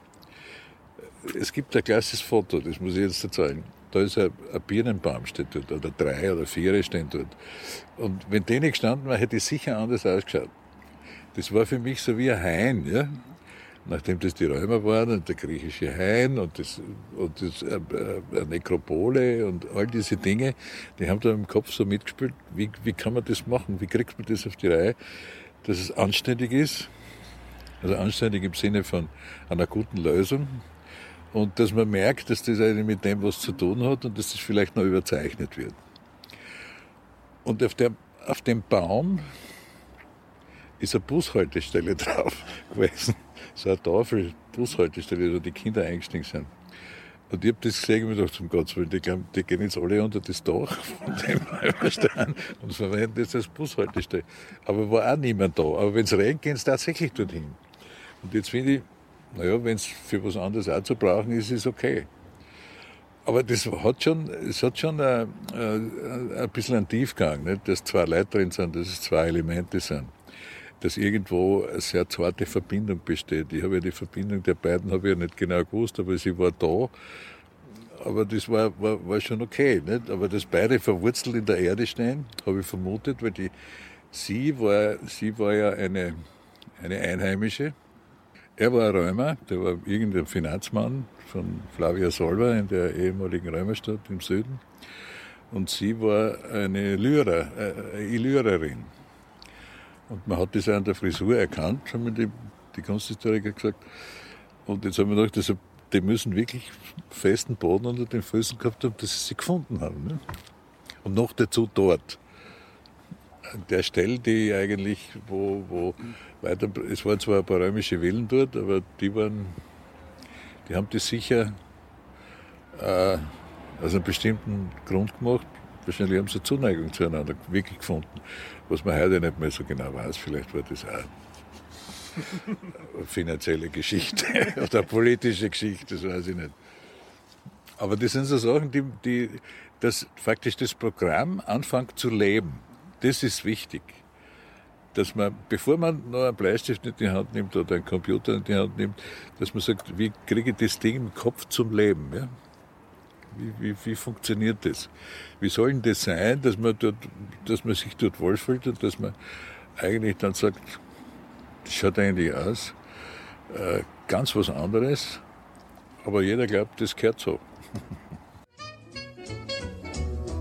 Es gibt ein klassisches Foto, das muss ich jetzt zeigen. Da ist ein, ein Birnenbaum steht dort, oder drei oder vier stehen dort. Und wenn der nicht gestanden wäre, hätte es sicher anders ausgeschaut. Das war für mich so wie ein Hain, ja nachdem das die Römer waren und der griechische Hain und das, und das äh, äh, Nekropole und all diese Dinge, die haben da im Kopf so mitgespielt, wie, wie kann man das machen, wie kriegt man das auf die Reihe, dass es anständig ist, also anständig im Sinne von einer guten Lösung. Und dass man merkt, dass das eigentlich mit dem was zu tun hat und dass das vielleicht noch überzeichnet wird. Und auf, der, auf dem Baum ist eine Bushaltestelle drauf gewesen so eine Tafel, Bushaltestelle, wo die Kinder eingestiegen sind. Und ich habe das gesehen und mir gedacht, um Gottes Willen, die, die gehen jetzt alle unter das Dach von dem Räuberstein und verwenden das als Bushaltestelle. Aber war auch niemand da. Aber wenn es regnet, gehen sie tatsächlich dorthin. Und jetzt finde ich, naja, wenn es für was anderes auch zu brauchen ist, ist okay. Aber das hat schon, es hat schon ein, ein, ein bisschen einen Tiefgang, nicht? dass zwei Leute drin sind, dass es zwei Elemente sind dass irgendwo eine sehr zarte Verbindung besteht. Ich habe ja die Verbindung der beiden habe ich ja nicht genau gewusst, aber sie war da. Aber das war, war, war schon okay. Nicht? Aber dass beide verwurzelt in der Erde stehen, habe ich vermutet, weil die, sie, war, sie war ja eine, eine Einheimische. Er war ein Römer, der war irgendein Finanzmann von Flavia Solva in der ehemaligen Römerstadt im Süden. Und sie war eine Lyrer, äh, Illyrerin. Und man hat das auch an der Frisur erkannt, haben mir die, die Kunsthistoriker gesagt. Und jetzt haben wir gedacht, also, die müssen wirklich festen Boden unter den Füßen gehabt haben, dass sie sie gefunden haben. Ne? Und noch dazu dort. An der Stelle, die eigentlich, wo, wo weiter, es waren zwar ein paar römische Villen dort, aber die waren, die haben das sicher äh, aus einem bestimmten Grund gemacht. Wahrscheinlich haben sie Zuneigung zueinander wirklich gefunden was man heute nicht mehr so genau weiß. Vielleicht war das auch eine finanzielle Geschichte oder politische Geschichte, das weiß ich nicht. Aber das sind so Sachen, die, die dass faktisch das Programm anfängt zu leben. Das ist wichtig. Dass man, bevor man noch einen Bleistift in die Hand nimmt oder einen Computer in die Hand nimmt, dass man sagt, wie kriege ich das Ding im Kopf zum Leben? Ja? Wie, wie, wie funktioniert das? Wie soll denn das sein, dass man, dort, dass man sich dort wohlfühlt und dass man eigentlich dann sagt, das schaut eigentlich aus, äh, ganz was anderes, aber jeder glaubt, das gehört so.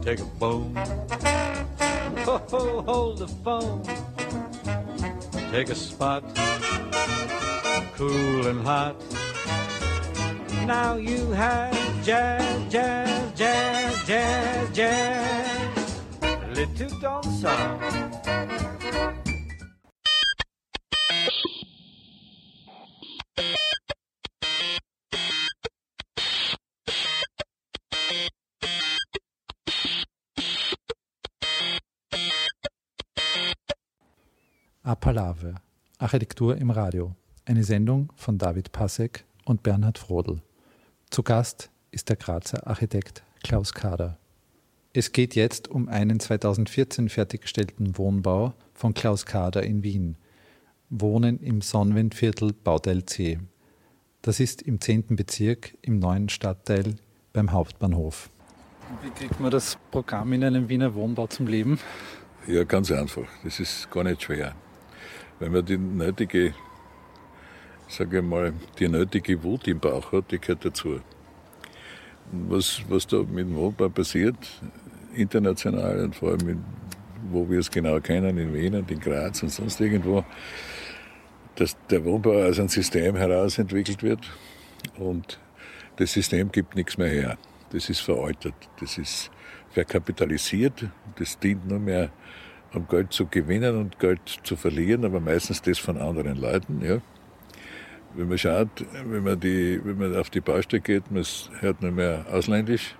Take a bone. Oh, hold the phone. Take a spot. Cool and hot. Now you have jazz, jazz, jazz, jazz, jazz. Little dancehall. Apalave, Architektur im Radio. Eine Sendung von David Passek und Bernhard Frodel. Zu Gast ist der Grazer Architekt Klaus Kader. Es geht jetzt um einen 2014 fertiggestellten Wohnbau von Klaus Kader in Wien. Wohnen im Sonnenwindviertel Baudel C. Das ist im 10. Bezirk im neuen Stadtteil beim Hauptbahnhof. Wie kriegt man das Programm in einem Wiener Wohnbau zum Leben? Ja, ganz einfach. Das ist gar nicht schwer. Wenn man die nötige, sage ich mal, die nötige Wut im Bauch hat, die gehört dazu. Was, was da mit dem Wohnbau passiert, international und vor allem, in, wo wir es genau kennen, in Wien und in Graz und sonst irgendwo, dass der Wohnbau aus einem System heraus entwickelt wird und das System gibt nichts mehr her. Das ist veraltet, das ist verkapitalisiert, das dient nur mehr, um Geld zu gewinnen und Geld zu verlieren, aber meistens das von anderen Leuten. Ja. Wenn man schaut, wenn man, die, wenn man auf die Baustelle geht, man hört nur mehr ausländisch.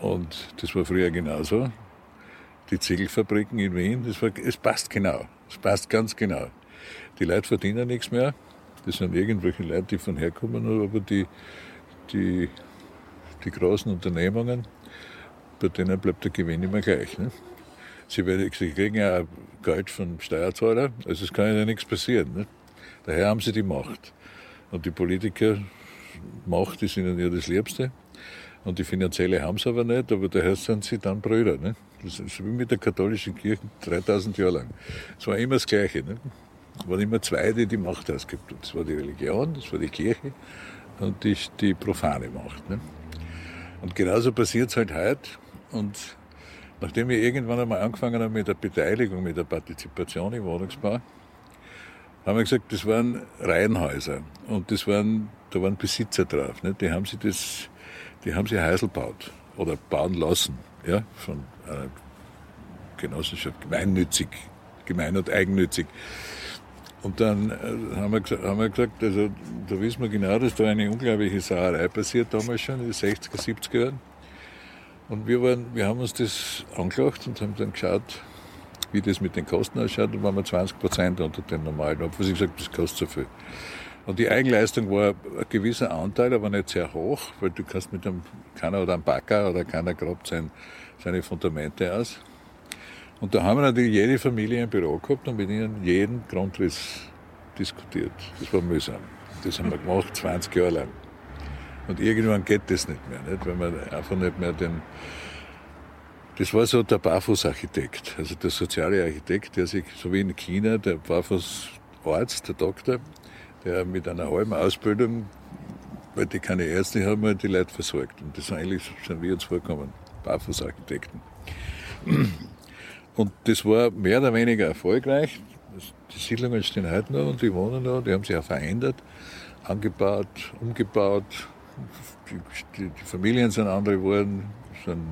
Und das war früher genauso. Die Ziegelfabriken in Wien, das war, es passt genau. Es passt ganz genau. Die Leute verdienen nichts mehr. Das sind irgendwelche Leute, die von herkommen, aber die, die, die großen Unternehmungen, bei denen bleibt der Gewinn immer gleich. Ne? Sie, werden, sie kriegen ja Geld vom Steuerzahler, also es kann ja nichts passieren. Ne? Daher haben sie die Macht. Und die Politiker, Macht ist ihnen ja das Liebste. Und die finanzielle haben sie aber nicht, aber daher sind sie dann Brüder. Ne? Das ist wie mit der katholischen Kirche 3000 Jahre lang. Es war immer das Gleiche. Ne? Es waren immer zwei, die die Macht ausgibt. Das war die Religion, das war die Kirche und die, die profane Macht. Ne? Und genauso passiert es halt heute. Und nachdem wir irgendwann einmal angefangen haben mit der Beteiligung, mit der Partizipation im Wohnungsbau, haben wir gesagt, das waren Reihenhäuser. Und das waren, da waren Besitzer drauf. Ne? Die haben sich das, die haben sich Häusl gebaut oder bauen lassen, ja, von einer Genossenschaft, gemeinnützig, gemein und eigennützig. Und dann äh, haben wir, gesagt, haben wir gesagt, also da wissen wir genau, dass da eine unglaubliche Sauerei passiert, damals schon in den 60er, 70er Jahren. Und wir, waren, wir haben uns das angeschaut und haben dann geschaut, wie das mit den Kosten ausschaut. Und waren wir 20 Prozent unter den normalen. Habe ich gesagt, das kostet so viel. Und die Eigenleistung war ein gewisser Anteil, aber nicht sehr hoch, weil du kannst mit einem, keiner oder einem Backer oder keiner grabt sein, seine Fundamente aus. Und da haben wir natürlich jede Familie ein Büro gehabt und mit ihnen jeden Grundriss diskutiert. Das war mühsam. Das haben wir gemacht, 20 Jahre lang. Und irgendwann geht das nicht mehr, nicht? wenn man einfach nicht mehr den. Das war so der Barfuß-Architekt, also der soziale Architekt, der sich, so wie in China, der Barfuß-Arzt, der Doktor, der mit einer halben Ausbildung, weil die keine Ärzte haben, halt die Leute versorgt. Und das sind eigentlich schon wir uns vorkommen, Barfuß-Architekten. Und das war mehr oder weniger erfolgreich. Die Siedlungen stehen heute noch und die wohnen noch, die haben sich auch verändert, angebaut, umgebaut. Die, die, die Familien sind andere geworden, sind,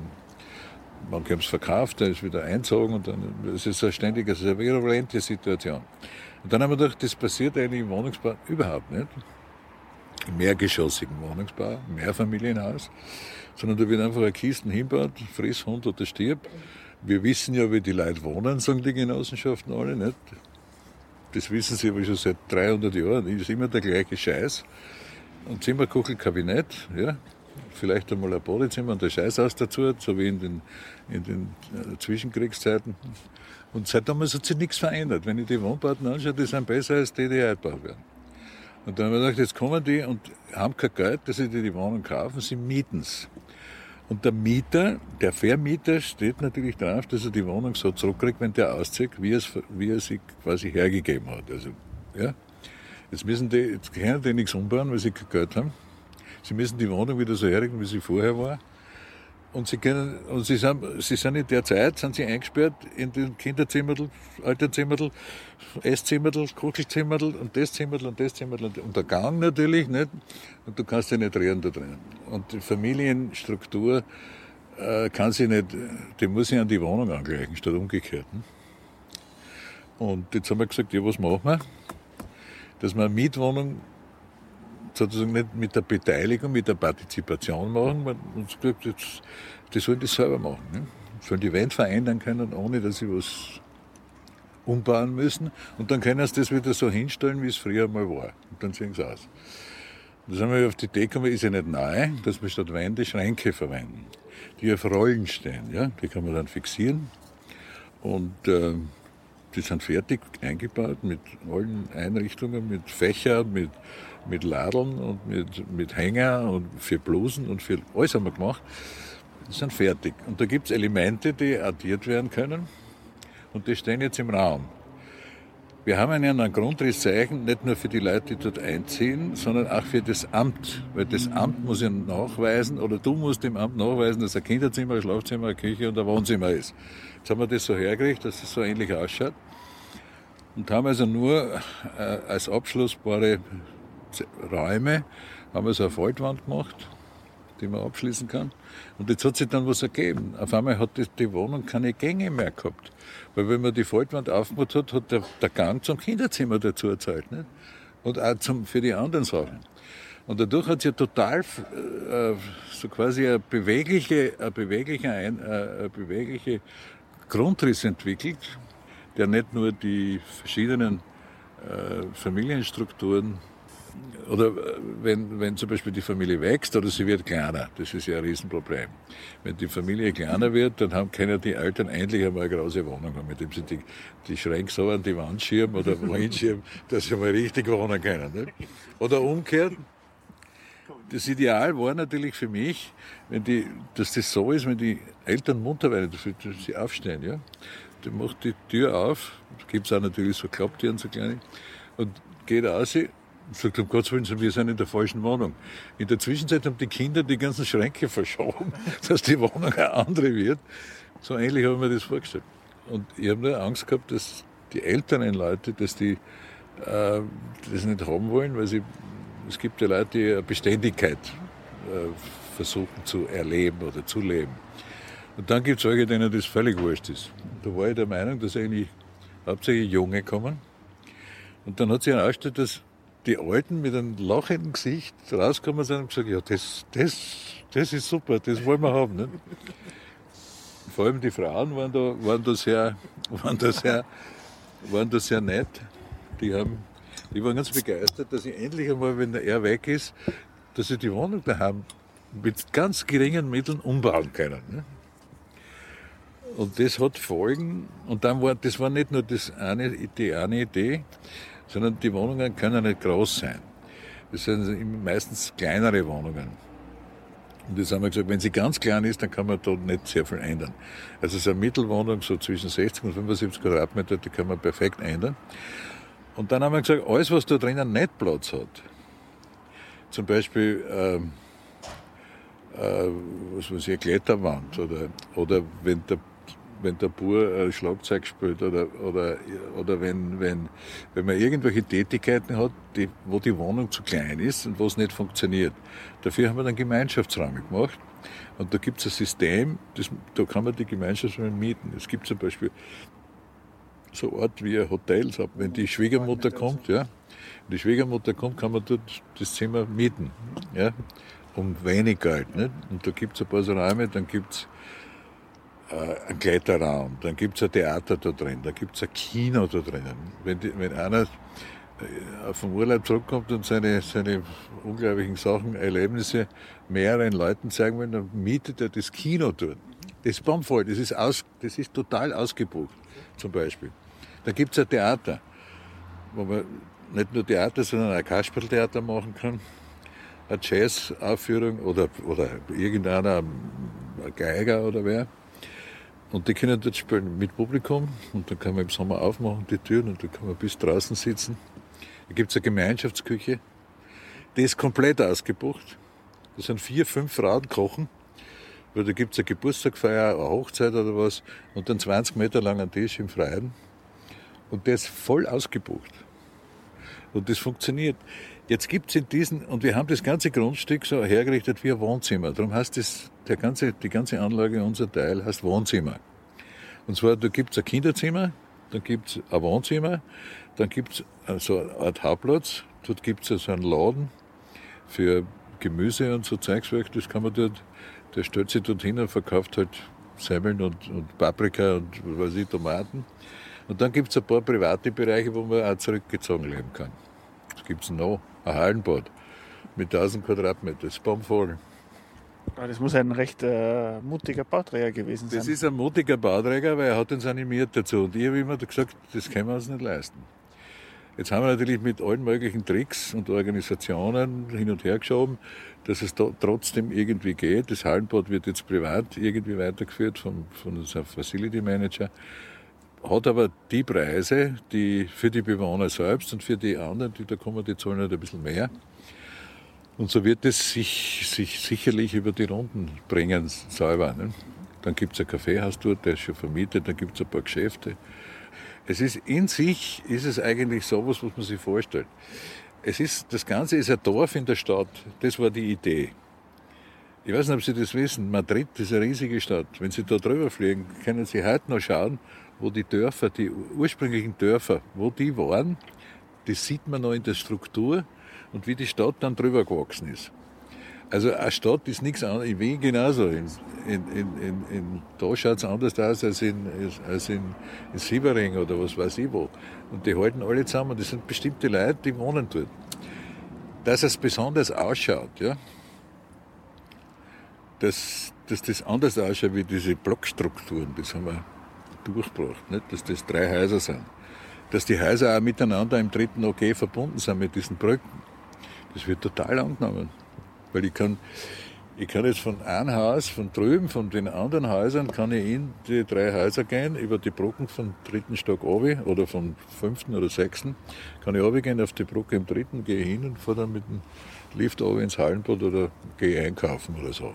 manche haben es verkauft, dann ist wieder einzogen und dann, es ist eine ständige, es ist eine virulente Situation. Und dann haben wir gedacht, das passiert eigentlich im Wohnungsbau überhaupt nicht. Im mehrgeschossigen Wohnungsbau, Mehrfamilienhaus, sondern da wird einfach ein Kisten hinbaut, friss Hund oder stirb wir wissen ja, wie die Leute wohnen, sagen die Genossenschaften alle, nicht? Das wissen sie aber schon seit 300 Jahren. Das ist immer der gleiche Scheiß. Ein Zimmerkuchelkabinett, ja. Vielleicht einmal ein Badezimmer und der Scheißhaus dazu, so wie in den, in den äh, Zwischenkriegszeiten. Und seit damals hat sich nichts verändert. Wenn ich die Wohnbauten anschaue, die sind besser als die, die heute gebaut werden. Und dann haben wir gedacht, jetzt kommen die und haben kein Geld, dass sie die Wohnung kaufen, sie mieten es. Und der Mieter, der Vermieter steht natürlich darauf, dass er die Wohnung so zurückkriegt, wenn der auszieht, wie, es, wie er sie quasi hergegeben hat. Also, ja. Jetzt müssen die, jetzt können die nichts umbauen, weil sie kein Geld haben. Sie müssen die Wohnung wieder so herrichten, wie sie vorher war. Und sie können, und sie sind, sie sind in der Zeit, sind sie eingesperrt in den Kinderzimmerl, Alterzimmerl, Esszimmerl, Kuchelzimmerl und das Zimmerl und das Zimmerl und der Gang natürlich, nicht? Und du kannst dich nicht rühren da drin. Und die Familienstruktur äh, kann sie nicht, die muss sich an die Wohnung angleichen, statt umgekehrt. Ne? Und jetzt haben wir gesagt, ja, was machen wir? Dass wir eine Mietwohnung sozusagen nicht mit der Beteiligung, mit der Partizipation machen. Man uns gesagt, jetzt, die sollen das selber machen. Ne? Sollen die Welt verändern können, ohne dass sie was umbauen müssen. Und dann können sie das wieder so hinstellen, wie es früher mal war. Und dann sehen sie aus. Da sind wir auf die Idee gekommen, ist ja nicht neu, dass wir statt Wände Schränke verwenden, die auf Rollen stehen. Ja? Die kann man dann fixieren. Und äh, die sind fertig eingebaut mit allen Einrichtungen, mit Fächern, mit mit Ladeln und mit, mit Hänger und für Blusen und für alles haben wir gemacht. Die sind fertig. Und da gibt es Elemente, die addiert werden können. Und die stehen jetzt im Raum. Wir haben einen, einen Grundrisszeichen, nicht nur für die Leute, die dort einziehen, sondern auch für das Amt. Weil das Amt muss ja nachweisen, oder du musst dem Amt nachweisen, dass ein Kinderzimmer, ein Schlafzimmer, eine Küche und ein Wohnzimmer ist. Jetzt haben wir das so hergerichtet, dass es so ähnlich ausschaut. Und haben also nur äh, als abschlussbare Räume, haben wir so eine Faltwand gemacht, die man abschließen kann. Und jetzt hat sich dann was ergeben. Auf einmal hat die, Wohnung keine Gänge mehr gehabt. Weil wenn man die Faltwand aufgemacht hat, hat der, der Gang zum Kinderzimmer dazu erzählt. Nicht? Und auch zum, für die anderen Sachen. Und dadurch hat sich total äh, so quasi eine bewegliche, eine bewegliche, ein, äh, eine bewegliche Grundriss entwickelt, der nicht nur die verschiedenen äh, Familienstrukturen oder äh, wenn, wenn zum Beispiel die Familie wächst oder sie wird kleiner, das ist ja ein Riesenproblem. Wenn die Familie kleiner wird, dann haben, können die Eltern endlich einmal eine große Wohnung haben, mit dem sie die, die Schränke so an die Wand schirmen oder wohin schirmen, dass sie mal richtig wohnen können. Nicht? Oder umgekehrt, das Ideal war natürlich für mich, wenn die, dass das so ist, wenn die Eltern munter werden, dass sie aufstehen. Ja? Der macht die Tür auf, gibt es auch natürlich so Klapptüren, so kleine, und geht raus und sagt, um Gottes Willen, wir sind in der falschen Wohnung. In der Zwischenzeit haben die Kinder die ganzen Schränke verschoben, dass die Wohnung eine andere wird. So ähnlich habe ich mir das vorgestellt. Und ich habe nur Angst gehabt, dass die älteren Leute, dass die äh, das nicht haben wollen, weil sie, es gibt ja Leute, die eine Beständigkeit äh, versuchen zu erleben oder zu leben. Und dann gibt es solche, denen das völlig wurscht ist. Da war ich der Meinung, dass eigentlich hauptsächlich Junge kommen. Und dann hat sich herausgestellt, dass die Alten mit einem lachenden Gesicht rausgekommen sind und gesagt, ja, das, das, das ist super, das wollen wir haben. Nicht? Vor allem die Frauen waren da, waren da, sehr, waren da, sehr, waren da sehr nett. Die, haben, die waren ganz begeistert, dass ich endlich einmal, wenn er weg ist, dass sie die Wohnung daheim mit ganz geringen Mitteln umbauen können. Ne? Und das hat Folgen. Und dann war, das war nicht nur das eine, die eine Idee, sondern die Wohnungen können nicht groß sein. Das sind meistens kleinere Wohnungen. Und das haben wir gesagt, wenn sie ganz klein ist, dann kann man dort nicht sehr viel ändern. Also so eine Mittelwohnung, so zwischen 60 und 75 Quadratmeter, die kann man perfekt ändern. Und dann haben wir gesagt, alles, was da drinnen nicht Platz hat, zum Beispiel, ähm, äh, was weiß ich, eine Kletterwand oder, oder wenn der wenn der Bur Schlagzeug spielt oder, oder, oder wenn, wenn, wenn man irgendwelche Tätigkeiten hat, die, wo die Wohnung zu klein ist und wo es nicht funktioniert. Dafür haben wir dann Gemeinschaftsräume gemacht. Und da gibt es ein System, das, da kann man die Gemeinschaftsräume mieten. Es gibt zum Beispiel so Ort wie Hotels, wenn die Schwiegermutter kommt, ja, die Schwiegermutter kommt, kann man dort das Zimmer mieten, ja, um wenig Geld. Nicht? Und da gibt es ein paar so Räume, dann gibt es ein Kletterraum, dann gibt es ein Theater da drin, da gibt es ein Kino da drinnen. Wenn, die, wenn einer äh, vom Urlaub zurückkommt und seine, seine unglaublichen Sachen, Erlebnisse mehreren Leuten zeigen will, dann mietet er das Kino dort. Das ist bombvoll, das ist, aus, das ist total ausgebucht, zum Beispiel. Da gibt es ein Theater, wo man nicht nur Theater, sondern ein Kasperltheater machen kann. Eine Jazz-Aufführung oder, oder irgendeiner, ein Geiger oder wer. Und die können dort spielen mit Publikum und dann kann man im Sommer aufmachen die Türen und dann kann man bis draußen sitzen. Da gibt es eine Gemeinschaftsküche, die ist komplett ausgebucht. Da sind vier, fünf Frauen kochen. Weil da gibt es eine Geburtstagfeier, eine Hochzeit oder was und dann 20 Meter lang ein Tisch im Freien. Und der ist voll ausgebucht. Und das funktioniert. Jetzt gibt es in diesen, und wir haben das ganze Grundstück so hergerichtet wie ein Wohnzimmer. Darum heißt das, der ganze, die ganze Anlage, unser Teil, heißt Wohnzimmer. Und zwar, da gibt es ein Kinderzimmer, dann gibt es ein Wohnzimmer, dann gibt es so eine Art Hauptplatz, dort gibt es so einen Laden für Gemüse und so Zeugswerk, das kann man dort, der stellt sich dort hin und verkauft halt Semmeln und, und Paprika und was weiß ich, Tomaten. Und dann gibt es ein paar private Bereiche, wo man auch zurückgezogen leben kann. Was gibt es noch? Ein Hallenbad mit 1000 Quadratmeter, das ist bombvoll. Das muss ein recht äh, mutiger Bauträger gewesen sein. Das ist ein mutiger Bauträger, weil er hat uns animiert dazu. Und ich habe immer gesagt, das können wir uns nicht leisten. Jetzt haben wir natürlich mit allen möglichen Tricks und Organisationen hin und her geschoben, dass es trotzdem irgendwie geht. Das Hallenbad wird jetzt privat irgendwie weitergeführt von, von unserem Facility Manager, hat aber die Preise, die für die Bewohner selbst und für die anderen, die da kommen, die zahlen halt ein bisschen mehr. Und so wird es sich, sich sicherlich über die Runden bringen, selber. Ne? Dann gibt es ein Kaffeehaus dort, der ist schon vermietet, dann gibt es ein paar Geschäfte. Es ist in sich, ist es eigentlich sowas, was man sich vorstellt. Es ist, das Ganze ist ein Dorf in der Stadt. Das war die Idee. Ich weiß nicht, ob Sie das wissen. Madrid ist eine riesige Stadt. Wenn Sie da drüber fliegen, können Sie heute noch schauen, wo die Dörfer, die ursprünglichen Dörfer, wo die waren. Das sieht man noch in der Struktur und wie die Stadt dann drüber gewachsen ist. Also eine Stadt ist nichts anderes, in Wien genauso. In, in, in, in da schaut es anders aus als in, als in, in Siebering oder was weiß ich wo. Und die halten alle zusammen. Das sind bestimmte Leute, die wohnen dort. Dass es besonders ausschaut, ja, dass, dass das anders ausschaut wie diese Blockstrukturen, das haben wir durchgebracht, nicht? dass das drei Häuser sind. Dass die Häuser auch miteinander im dritten OG verbunden sind mit diesen Brücken. Das wird total angenommen. Weil ich kann, ich kann jetzt von einem Haus, von drüben, von den anderen Häusern, kann ich in die drei Häuser gehen, über die Brücken vom dritten Stock oben oder vom fünften oder sechsten, kann ich gehen auf die Brücke im dritten, gehe hin und fahre dann mit dem Lift oben ins Hallenbad oder gehe einkaufen oder so.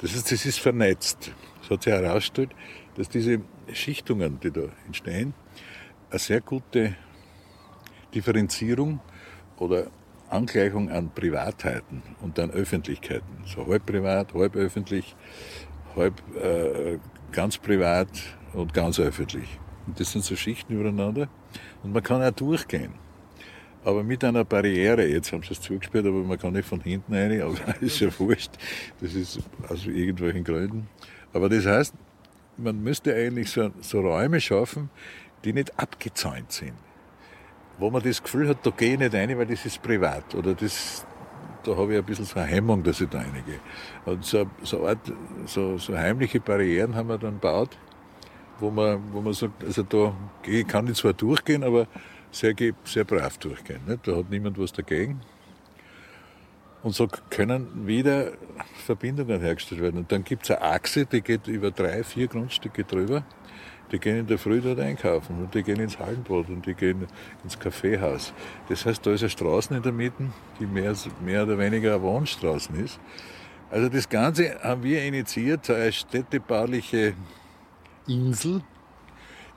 Das ist, das ist vernetzt. Es hat sich herausgestellt, dass diese Schichtungen, die da entstehen, eine sehr gute Differenzierung oder Angleichung an Privatheiten und an Öffentlichkeiten. So halb privat, halb öffentlich, halb äh, ganz privat und ganz öffentlich. Und das sind so Schichten übereinander. Und man kann auch durchgehen. Aber mit einer Barriere, jetzt haben sie es zugesperrt, aber man kann nicht von hinten rein, aber ist ja wurscht. Das ist aus irgendwelchen Gründen. Aber das heißt, man müsste eigentlich so, so Räume schaffen, die nicht abgezäunt sind wo man das Gefühl hat, da gehe ich nicht rein, weil das ist privat. Oder das, da habe ich ein bisschen so eine Hemmung, dass ich da reingehe. Und so, so, Art, so, so heimliche Barrieren haben wir dann gebaut, wo man, wo man sagt, also da kann ich zwar durchgehen, aber sehr, sehr brav durchgehen. Nicht? Da hat niemand was dagegen. Und so können wieder Verbindungen hergestellt werden. Und dann gibt es eine Achse, die geht über drei, vier Grundstücke drüber. Die gehen in der Früh dort einkaufen und die gehen ins Hallenbad und die gehen ins Kaffeehaus. Das heißt, da ist eine Straße in der Mitte, die mehr, mehr oder weniger eine Wohnstraße ist. Also das Ganze haben wir initiiert, eine städtebauliche Insel,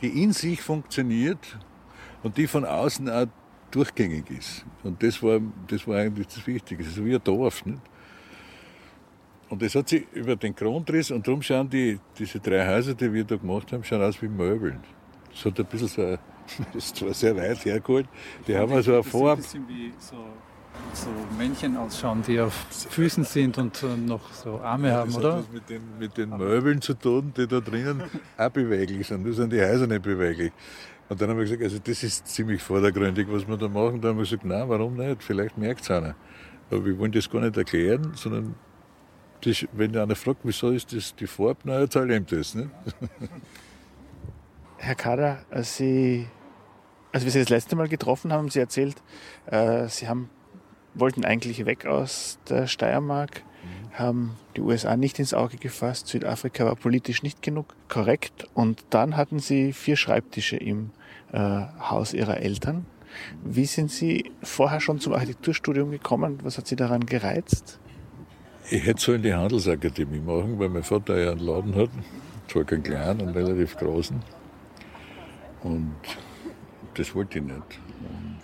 die in sich funktioniert und die von außen auch durchgängig ist. Und das war, das war eigentlich das Wichtige. Es ist wie ein Dorf. Nicht? Und das hat sich über den Grundriss, und darum schauen die, diese drei Häuser, die wir da gemacht haben, schauen aus wie Möbeln. Das hat ein bisschen so, das ist zwar sehr weit hergeholt, die haben also eine Farbe. Ein bisschen wie so, so Männchen ausschauen, die auf Füßen sind und noch so Arme haben, das oder? Hat was mit den, mit den Möbeln zu tun, die da drinnen auch beweglich sind. Nur sind die Häuser nicht beweglich. Und dann haben wir gesagt, also das ist ziemlich vordergründig, was wir da machen. Dann haben wir gesagt, nein, warum nicht? Vielleicht merkt es einer. Aber wir wollen das gar nicht erklären, sondern das, wenn einer fragt, wieso ist das die Farbe, na, erzähl ihm das. Ne? Herr Kader, als, Sie, als wir Sie das letzte Mal getroffen haben, haben Sie erzählt, äh, Sie haben, wollten eigentlich weg aus der Steiermark, mhm. haben die USA nicht ins Auge gefasst, Südafrika war politisch nicht genug korrekt und dann hatten Sie vier Schreibtische im äh, Haus Ihrer Eltern. Wie sind Sie vorher schon zum Architekturstudium gekommen? Was hat Sie daran gereizt? Ich hätte so in die Handelsakademie machen, weil mein Vater ja einen Laden hat, zwar keinen kleinen, einen relativ großen. Und das wollte ich nicht. Und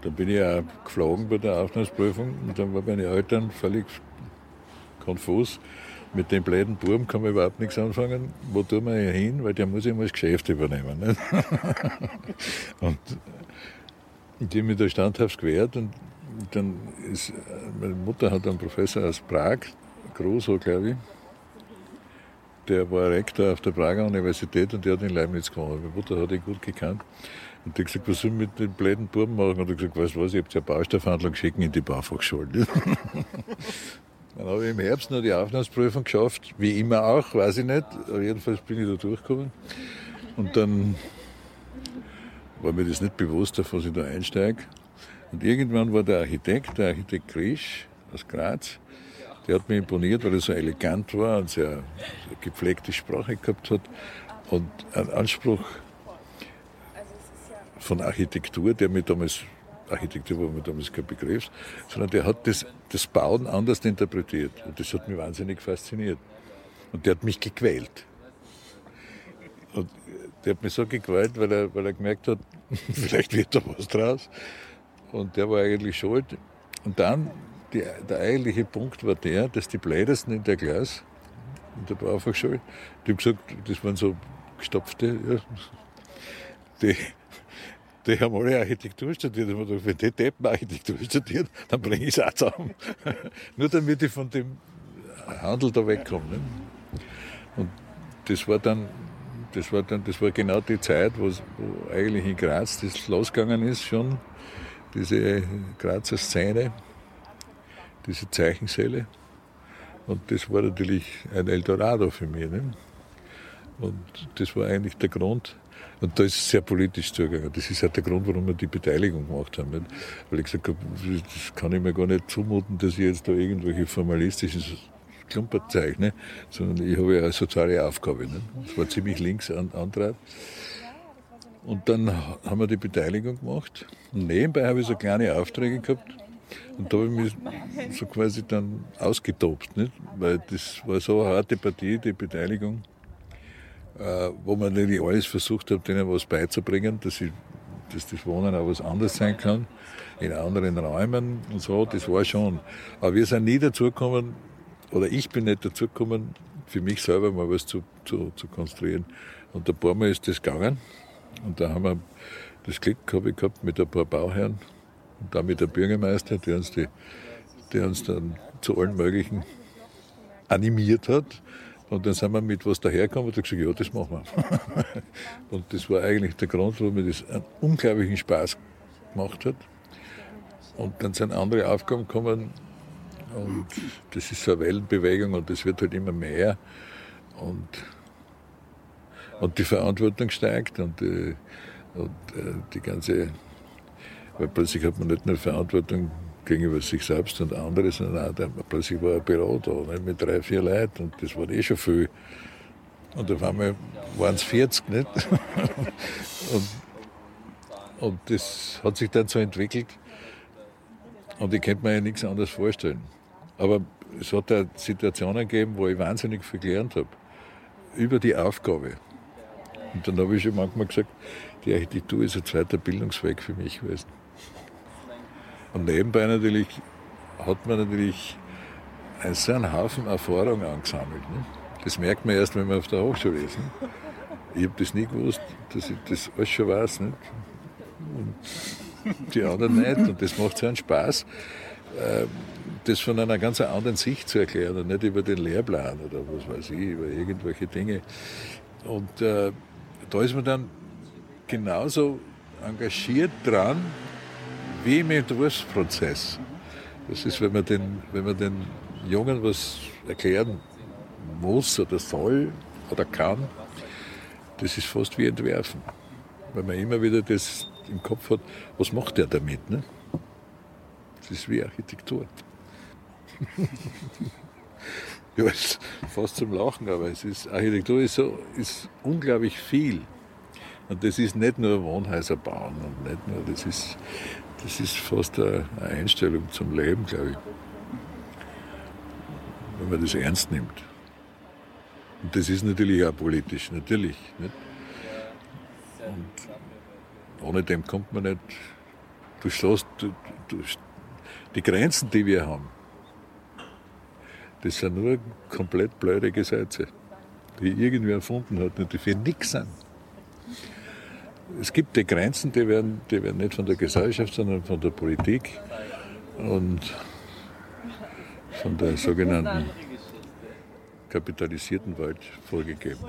dann bin ich auch geflogen bei der Aufnahmeprüfung und dann waren meine Eltern völlig konfus. Mit dem blöden Burm kann man überhaupt nichts anfangen. Wo tun wir hin? Weil der muss immer das Geschäft übernehmen. Und die mich da standhaft gewehrt und dann ist, meine Mutter hat einen Professor aus Prag, Groso, glaube ich, der war Rektor auf der Prager Universität und der hat in Leibniz gewohnt. Meine Mutter hat ihn gut gekannt. Und die hat gesagt, was soll ich mit den blöden Buben machen? Und er hat gesagt, weißt du was, ich habe ja Baustoffhandlung schicken in die Baufachschule. Dann habe ich im Herbst noch die Aufnahmeprüfung geschafft, wie immer auch, weiß ich nicht. Aber jedenfalls bin ich da durchgekommen. Und dann war mir das nicht bewusst, auf was ich da einsteige. Und irgendwann war der Architekt, der Architekt Grisch aus Graz, der hat mich imponiert, weil er so elegant war und sehr, sehr gepflegte Sprache gehabt hat und einen Anspruch von Architektur, der mir damals, Architektur war mir damals kein Begriff, sondern der hat das, das Bauen anders interpretiert. Und das hat mich wahnsinnig fasziniert. Und der hat mich gequält. Und der hat mich so gequält, weil er, weil er gemerkt hat, vielleicht wird da was draus. Und der war eigentlich schuld. Und dann, die, der eigentliche Punkt war der, dass die Blädersten in der Klasse, in der Baufachschule, die haben gesagt, das waren so gestopfte, ja, die, die haben alle Architektur studiert. Und gedacht, wenn die Deppen Architektur studieren, dann bringe ich es auch zusammen. Nur damit ich von dem Handel da wegkomme. Ne? Und das war dann das war dann, das war genau die Zeit, wo, wo eigentlich in Graz das losgegangen ist schon, diese Grazer Szene, diese Zeichensäle. Und das war natürlich ein Eldorado für mich. Ne? Und das war eigentlich der Grund. Und da ist es sehr politisch zugegangen. Das ist halt der Grund, warum wir die Beteiligung gemacht haben. Weil ich gesagt habe, das kann ich mir gar nicht zumuten, dass ich jetzt da irgendwelche formalistischen Klumpert zeichne, sondern ich habe ja eine soziale Aufgabe. Nicht? Das war ziemlich links an, Antrag. Und dann haben wir die Beteiligung gemacht. Und nebenbei habe ich so kleine Aufträge gehabt. Und da habe ich mich so quasi dann ausgetobt. Nicht? Weil das war so eine harte Partie, die Beteiligung, wo man natürlich alles versucht hat, denen was beizubringen, dass, ich, dass das Wohnen auch was anderes sein kann, in anderen Räumen und so. Das war schon. Aber wir sind nie dazu gekommen, oder ich bin nicht dazu gekommen, für mich selber mal was zu, zu, zu konstruieren. Und ein paar Mal ist das gegangen. Und da haben wir das Glück habe ich gehabt mit ein paar Bauherren und dann mit der Bürgermeister, der uns, die, der uns dann zu allen möglichen animiert hat. Und dann sind wir mit was dahergekommen und haben gesagt, ja, das machen wir. und das war eigentlich der Grund, warum mir das einen unglaublichen Spaß gemacht hat. Und dann sind andere Aufgaben gekommen, und das ist so eine Wellenbewegung und das wird halt immer mehr. Und, und die Verantwortung steigt und, äh, und äh, die ganze, weil plötzlich hat man nicht nur Verantwortung gegenüber sich selbst und anderen, sondern auch plötzlich war ein Büro da nicht, mit drei, vier Leuten und das war eh schon viel. Und auf einmal waren es 40, nicht? und, und das hat sich dann so entwickelt und ich könnte mir ja nichts anderes vorstellen. Aber es hat ja Situationen gegeben, wo ich wahnsinnig viel gelernt habe. Über die Aufgabe. Und dann habe ich schon manchmal gesagt, die Architektur ist ein zweiter Bildungsweg für mich gewesen. Und nebenbei natürlich hat man natürlich so einen Haufen Erfahrung angesammelt. Ne? Das merkt man erst, wenn man auf der Hochschule ist. Ne? Ich habe das nie gewusst, dass ich das alles schon weiß. Nicht? Und die anderen nicht. Und das macht so einen Spaß. Ähm, das von einer ganz anderen Sicht zu erklären und nicht über den Lehrplan oder was weiß ich, über irgendwelche Dinge. Und äh, da ist man dann genauso engagiert dran wie im Entwurfsprozess. Das ist, wenn man den, wenn man den Jungen was erklären muss oder soll oder kann, das ist fast wie Entwerfen. Weil man immer wieder das im Kopf hat, was macht der damit? Ne? Das ist wie Architektur. ja, ist fast zum Lachen, aber es ist, Architektur ist, so, ist unglaublich viel. Und das ist nicht nur Wohnhäuser bauen und nicht nur, das ist, das ist fast eine Einstellung zum Leben, glaube ich. Wenn man das ernst nimmt. Und das ist natürlich auch politisch, natürlich. Nicht? Und ohne dem kommt man nicht. Du, stehst, du, du, die Grenzen, die wir haben, das sind nur komplett blöde Gesetze, die irgendwer erfunden hat und die für nichts sind. Es gibt die Grenzen, die werden, die werden nicht von der Gesellschaft, sondern von der Politik und von der sogenannten kapitalisierten Welt vorgegeben.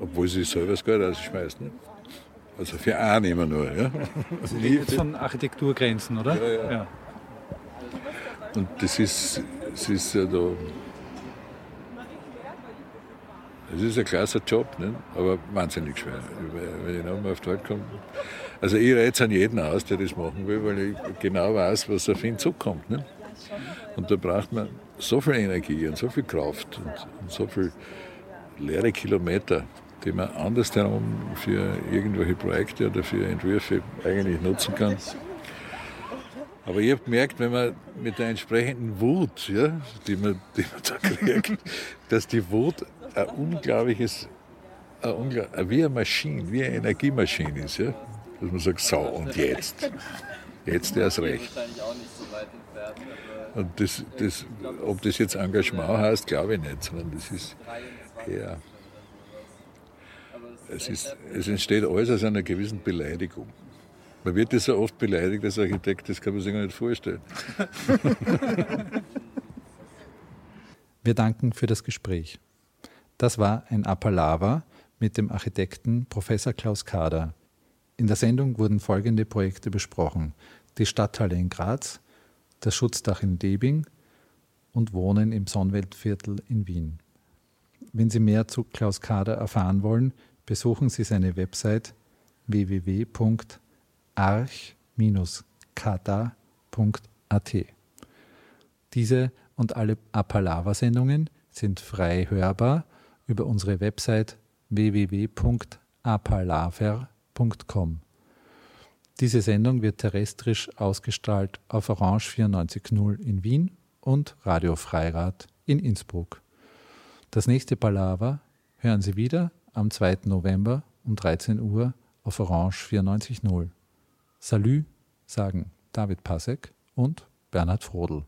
Obwohl sie selber das Geld ausschmeißt. Ne? Also für einen immer nur. Ja? Also jetzt von Architekturgrenzen, oder? Ja, ja. ja. Und das ist, das ist ja da. Es ist ein klasse Job, ne? aber wahnsinnig schwer. Wenn ich nochmal auf die Welt komme. Also ich rede es an jeden aus, der das machen will, weil ich genau weiß, was auf ihn zukommt. Ne? Und da braucht man so viel Energie und so viel Kraft und, und so viel leere Kilometer, die man andersherum für irgendwelche Projekte oder für Entwürfe eigentlich nutzen kann. Aber ich habe gemerkt, wenn man mit der entsprechenden Wut, ja, die, man, die man da kriegt, dass die Wut ein unglaubliches, ein unglaublich, wie eine Maschine, wie eine Energiemaschine ist. Ja? Dass man sagt, so und jetzt. Jetzt erst recht. Und das, das, ob das jetzt Engagement heißt, glaube ich nicht, sondern das ist eher. Es, ist, es entsteht alles aus einer gewissen Beleidigung. Man wird ja so oft beleidigt als Architekt, das kann man sich gar nicht vorstellen. Wir danken für das Gespräch. Das war ein Appalava mit dem Architekten Professor Klaus Kader. In der Sendung wurden folgende Projekte besprochen: die Stadthalle in Graz, das Schutzdach in Debing und Wohnen im Sonnenweltviertel in Wien. Wenn Sie mehr zu Klaus Kader erfahren wollen, besuchen Sie seine Website www.arch-kada.at. Diese und alle Apalava-Sendungen sind frei hörbar über unsere Website www.apalaver.com. Diese Sendung wird terrestrisch ausgestrahlt auf Orange 94.0 in Wien und Radio Freirad in Innsbruck. Das nächste Palaver hören Sie wieder am 2. November um 13 Uhr auf Orange 94.0. Salü sagen David Pasek und Bernhard Frodel.